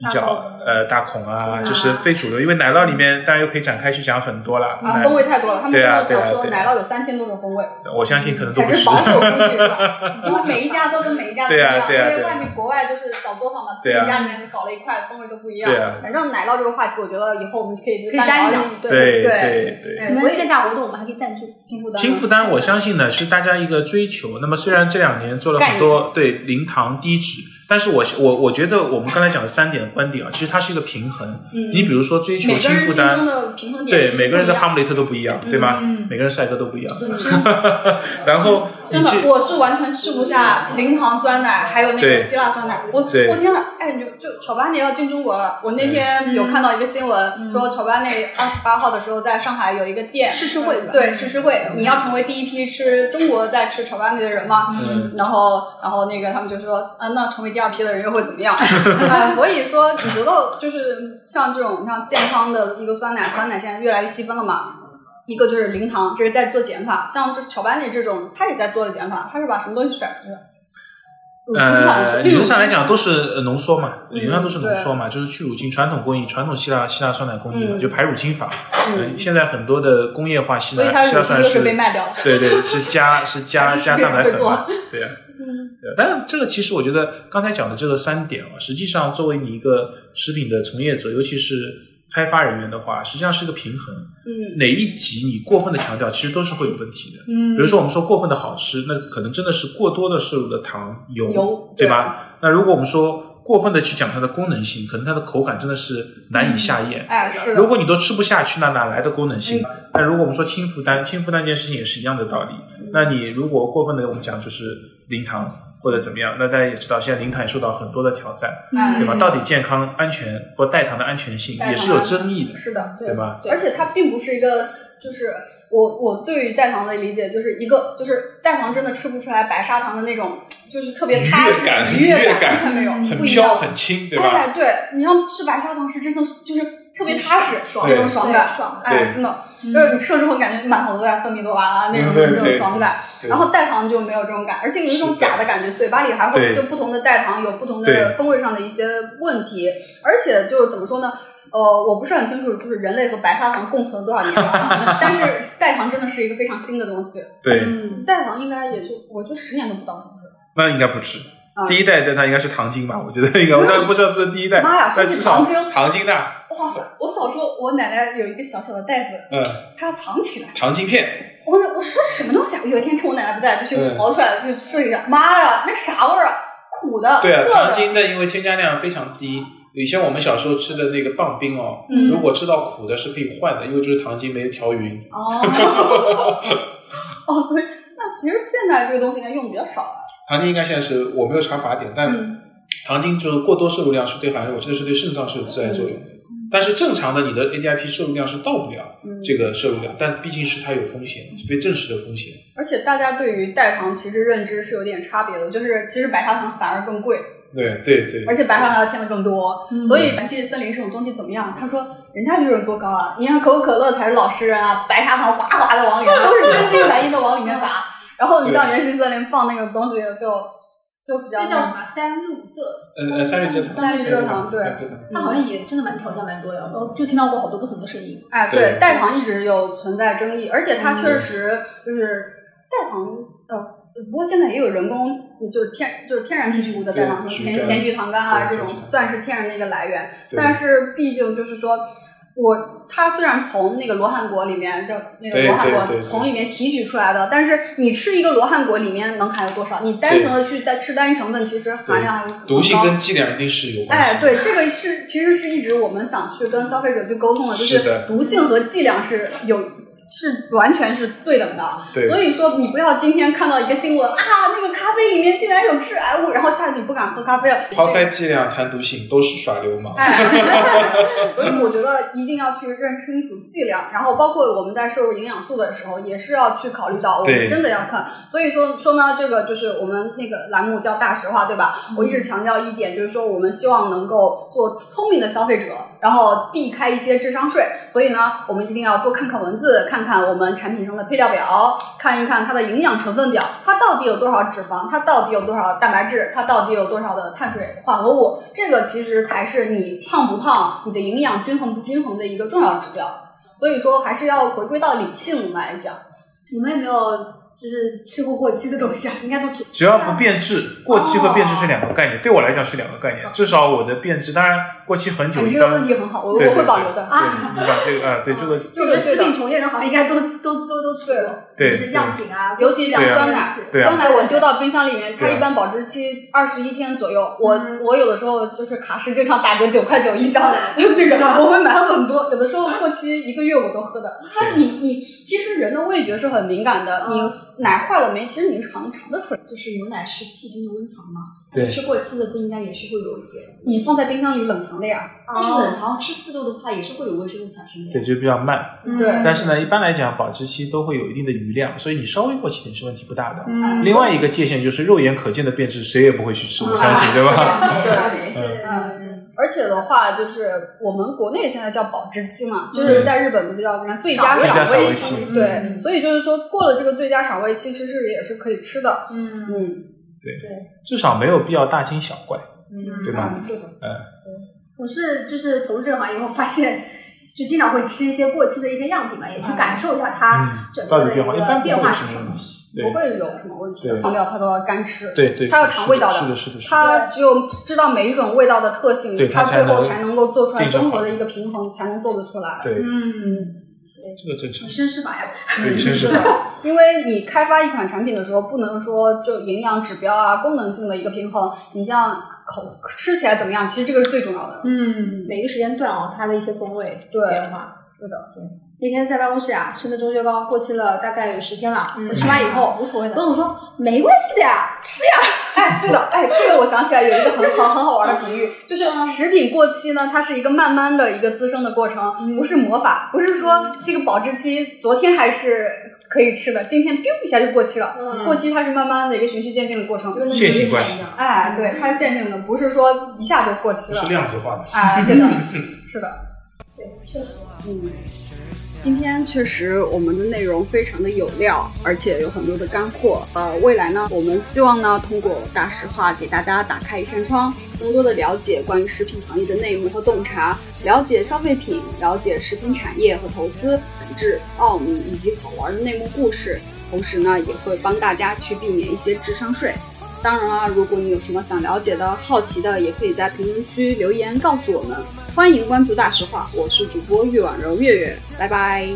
比较呃大孔啊，就是非主流，因为奶酪里面当然又可以展开去讲很多了，啊，风味太多了。他们跟我讲说奶酪有三千多种风味，我相信可能都不是保守估计是吧？因为每一家都跟每一家不一样，对啊因为外面国外就是小作坊嘛，自己家里面搞了一块，风味都不一样。对啊，反正奶酪这个话题，我觉得以后我们可以可以单讲，对对对。你们线下活动我们还可以赞助。轻负担，我相信呢是大家一个追求。那么虽然这两年做了很多对零糖低脂，但是我我我觉得我们刚才讲的三点观点啊，其实它是一个平衡。嗯，你比如说追求轻负担，对每个人的哈姆雷特都不一样，对吗？嗯，每个人帅哥都不一样。然后真的，我是完全吃不下零糖酸奶，还有那个希腊酸奶。我我天呐，哎，就就乔巴内要进中国了。我那天有看到一个新闻，说乔巴内二十八号的时候在上海有一个店试吃会，对试吃会，你要成为第一批吃中国在吃乔巴内的人吗。嗯，然后然后那个他们就说，啊，那成为第二批的人又会怎么样？所以说，你觉得就是像这种像健康的一个酸奶，酸奶现在越来越细分了嘛？一个就是零糖，这是在做减法。像这乔班尼这种，他也在做的减法，他是把什么东西甩出去？呃，理论上来讲都是浓缩嘛，嗯理论上都是浓缩嘛，就是去乳清，传统工艺，传统希腊希腊酸奶工艺嘛，就排乳清法。嗯，现在很多的工业化希腊希腊酸奶是被卖掉了。对对，是加是加加蛋白粉嘛，对呀。嗯，对，但是这个其实我觉得刚才讲的这个三点啊，实际上作为你一个食品的从业者，尤其是开发人员的话，实际上是一个平衡。嗯，哪一级你过分的强调，其实都是会有问题的。嗯，比如说我们说过分的好吃，那可能真的是过多的摄入的糖油，油对吧？那如果我们说过分的去讲它的功能性，可能它的口感真的是难以下咽。哎，是。如果你都吃不下去，那哪来的功能性？那如果我们说轻负担，轻负担这件事情也是一样的道理。那你如果过分的，我们讲就是零糖。或者怎么样？那大家也知道，现在零糖也受到很多的挑战，对吧？到底健康、安全或代糖的安全性也是有争议的，是的，对吧？而且它并不是一个，就是我我对于代糖的理解，就是一个就是代糖真的吃不出来白砂糖的那种，就是特别踏实、愉悦感，完全没有，很飘很轻，对吧？哎，对，你要吃白砂糖是真的是就是特别踏实，爽那种爽感，爽，哎，真的。就是你吃了之后，感觉满脑子都在分泌多巴胺那种那种爽感，然后代糖就没有这种感，而且有一种假的感觉，嘴巴里还会就不同的代糖有不同的风味上的一些问题，而且就是怎么说呢？呃，我不是很清楚，就是人类和白砂糖共存了多少年了，但是代糖真的是一个非常新的东西。对，嗯，代糖应该也就我觉得十年都不到，是不是？那应该不止。第一代的它应该是糖精吧？我觉得应该，我当然不知道不是第一代，妈呀，但至少糖精，糖精的。哇塞！我小时候，我奶奶有一个小小的袋子，嗯，她要藏起来。糖精片。我我说什么东西啊？有一天趁我奶奶不在，就去刨出来了就吃了一下。妈呀，那啥味儿啊？苦的，对啊，糖精的因为添加量非常低，以前我们小时候吃的那个棒冰哦，如果吃到苦的是可以换的，因为就是糖精没调匀。哦，哦，所以那其实现在这个东西应该用的比较少了。糖精应该现在是我没有查法典，但糖精就是过多摄入量是对，好像我记得是对肾脏是有致癌作用的。但是正常的你的 ADIP 摄入量是到不了这个摄入量，但毕竟是它有风险，是被证实的风险。而且大家对于代糖其实认知是有点差别的，就是其实白砂糖反而更贵。对对对。而且白砂糖要添的更多，所以元气森林这种东西怎么样？他说人家利润多高啊！你看可口可乐才是老实人啊，白砂糖哗哗的往里面，都是真金白银的往里面打。然后你像元气森林放那个东西就。就比较那叫什么三氯蔗？呃呃，三氯蔗糖。三鹿蔗糖，对。它好像也真的蛮挑战蛮多的，然后就听到过好多不同的声音。哎，对，代糖一直有存在争议，而且它确实就是代糖，呃，不过现在也有人工，就是天就是天然提取物的代糖，甜甜菊糖苷啊这种算是天然的一个来源，但是毕竟就是说。我它虽然从那个罗汉果里面，就那个罗汉果从里面提取出来的，但是你吃一个罗汉果里面能含有多少？你单纯的去单吃单一成分，其实含量还有毒性跟剂量一定是有关系。哎，对，这个是其实是一直我们想去跟消费者去沟通的，就是毒性和剂量是有。是完全是对等的，所以说你不要今天看到一个新闻啊，那个咖啡里面竟然有致癌物，然后下次你不敢喝咖啡了。抛开剂量谈毒性都是耍流氓。所以我觉得一定要去认清楚剂量，然后包括我们在摄入营养素的时候，也是要去考虑到，我们真的要看。所以说说呢，这个就是我们那个栏目叫大实话，对吧？我一直强调一点，就是说我们希望能够做聪明的消费者，然后避开一些智商税。所以呢，我们一定要多看看文字，看。看我们产品上的配料表，看一看它的营养成分表，它到底有多少脂肪，它到底有多少蛋白质，它到底有多少的碳水化合物，这个其实才是你胖不胖、你的营养均衡不均衡的一个重要指标。所以说，还是要回归到理性来讲。你们有没有？就是吃过过期的东西啊，应该都吃。只要不变质，过期和变质是两个概念。对我来讲是两个概念。至少我的变质，当然过期很久。你这个问题很好，我我会保留的。啊，你把这个啊，对这个。这个食品从业人好像应该都都都都吃过。对。就是样品啊，尤其像酸奶，酸奶我丢到冰箱里面，它一般保质期二十一天左右。我我有的时候就是卡诗经常打折九块九一箱，那个我会买很多。有的时候过期一个月我都喝的。它你你其实人的味觉是很敏感的，你。奶坏了没？其实你尝尝得出来，就是牛奶是细菌的温床嘛。对，吃过期的不应该也是会有一点。你放在冰箱里冷藏的呀？但是冷藏吃四度的话，也是会有微生物产生的。对，就比较慢。对。但是呢，一般来讲，保质期都会有一定的余量，所以你稍微过期点是问题不大的。嗯。另外一个界限就是肉眼可见的变质，谁也不会去吃，我相信，对吧？对。嗯。而且的话，就是我们国内现在叫保质期嘛，就是在日本不就叫什么最佳赏味期？对，所以就是说过了这个最佳赏味期，其实也是可以吃的。嗯嗯，对对，至少没有必要大惊小怪，对吧？对的，嗯，对。我是就是投入这个行业后发现，就经常会吃一些过期的一些样品嘛，也去感受一下它整个的一个变化是什么。不会有什么问题，的。汤料它都要干吃，对对，它要尝味道的，是的，是的，它只有知道每一种味道的特性，它最后才能够做出来综合的一个平衡，才能做得出来。对，嗯，这个正常。以身试法呀，以身试法。因为你开发一款产品的时候，不能说就营养指标啊、功能性的一个平衡，你像口吃起来怎么样，其实这个是最重要的。嗯，每个时间段哦，它的一些风味变化，对的，对。那天在办公室啊，吃的中雪糕过期了，大概有十天了。我吃完以后无所谓的，总说没关系的呀，吃呀。哎，对的，哎，这个我想起来有一个很好很好玩的比喻，就是食品过期呢，它是一个慢慢的一个滋生的过程，不是魔法，不是说这个保质期昨天还是可以吃的，今天 biu 一下就过期了。过期它是慢慢的一个循序渐进的过程，线性关系。哎，对，它是线性的，不是说一下就过期了。是量子化的。哎，真的，是的，对，确实，嗯。今天确实我们的内容非常的有料，而且有很多的干货。呃，未来呢，我们希望呢通过大实话给大家打开一扇窗，更多的了解关于食品行业的内幕和洞察，了解消费品，了解食品产业和投资本质、奥秘以及好玩的内幕故事。同时呢，也会帮大家去避免一些智商税。当然了，如果你有什么想了解的好奇的，也可以在评论区留言告诉我们。欢迎关注大实话，我是主播岳婉柔月月，拜拜。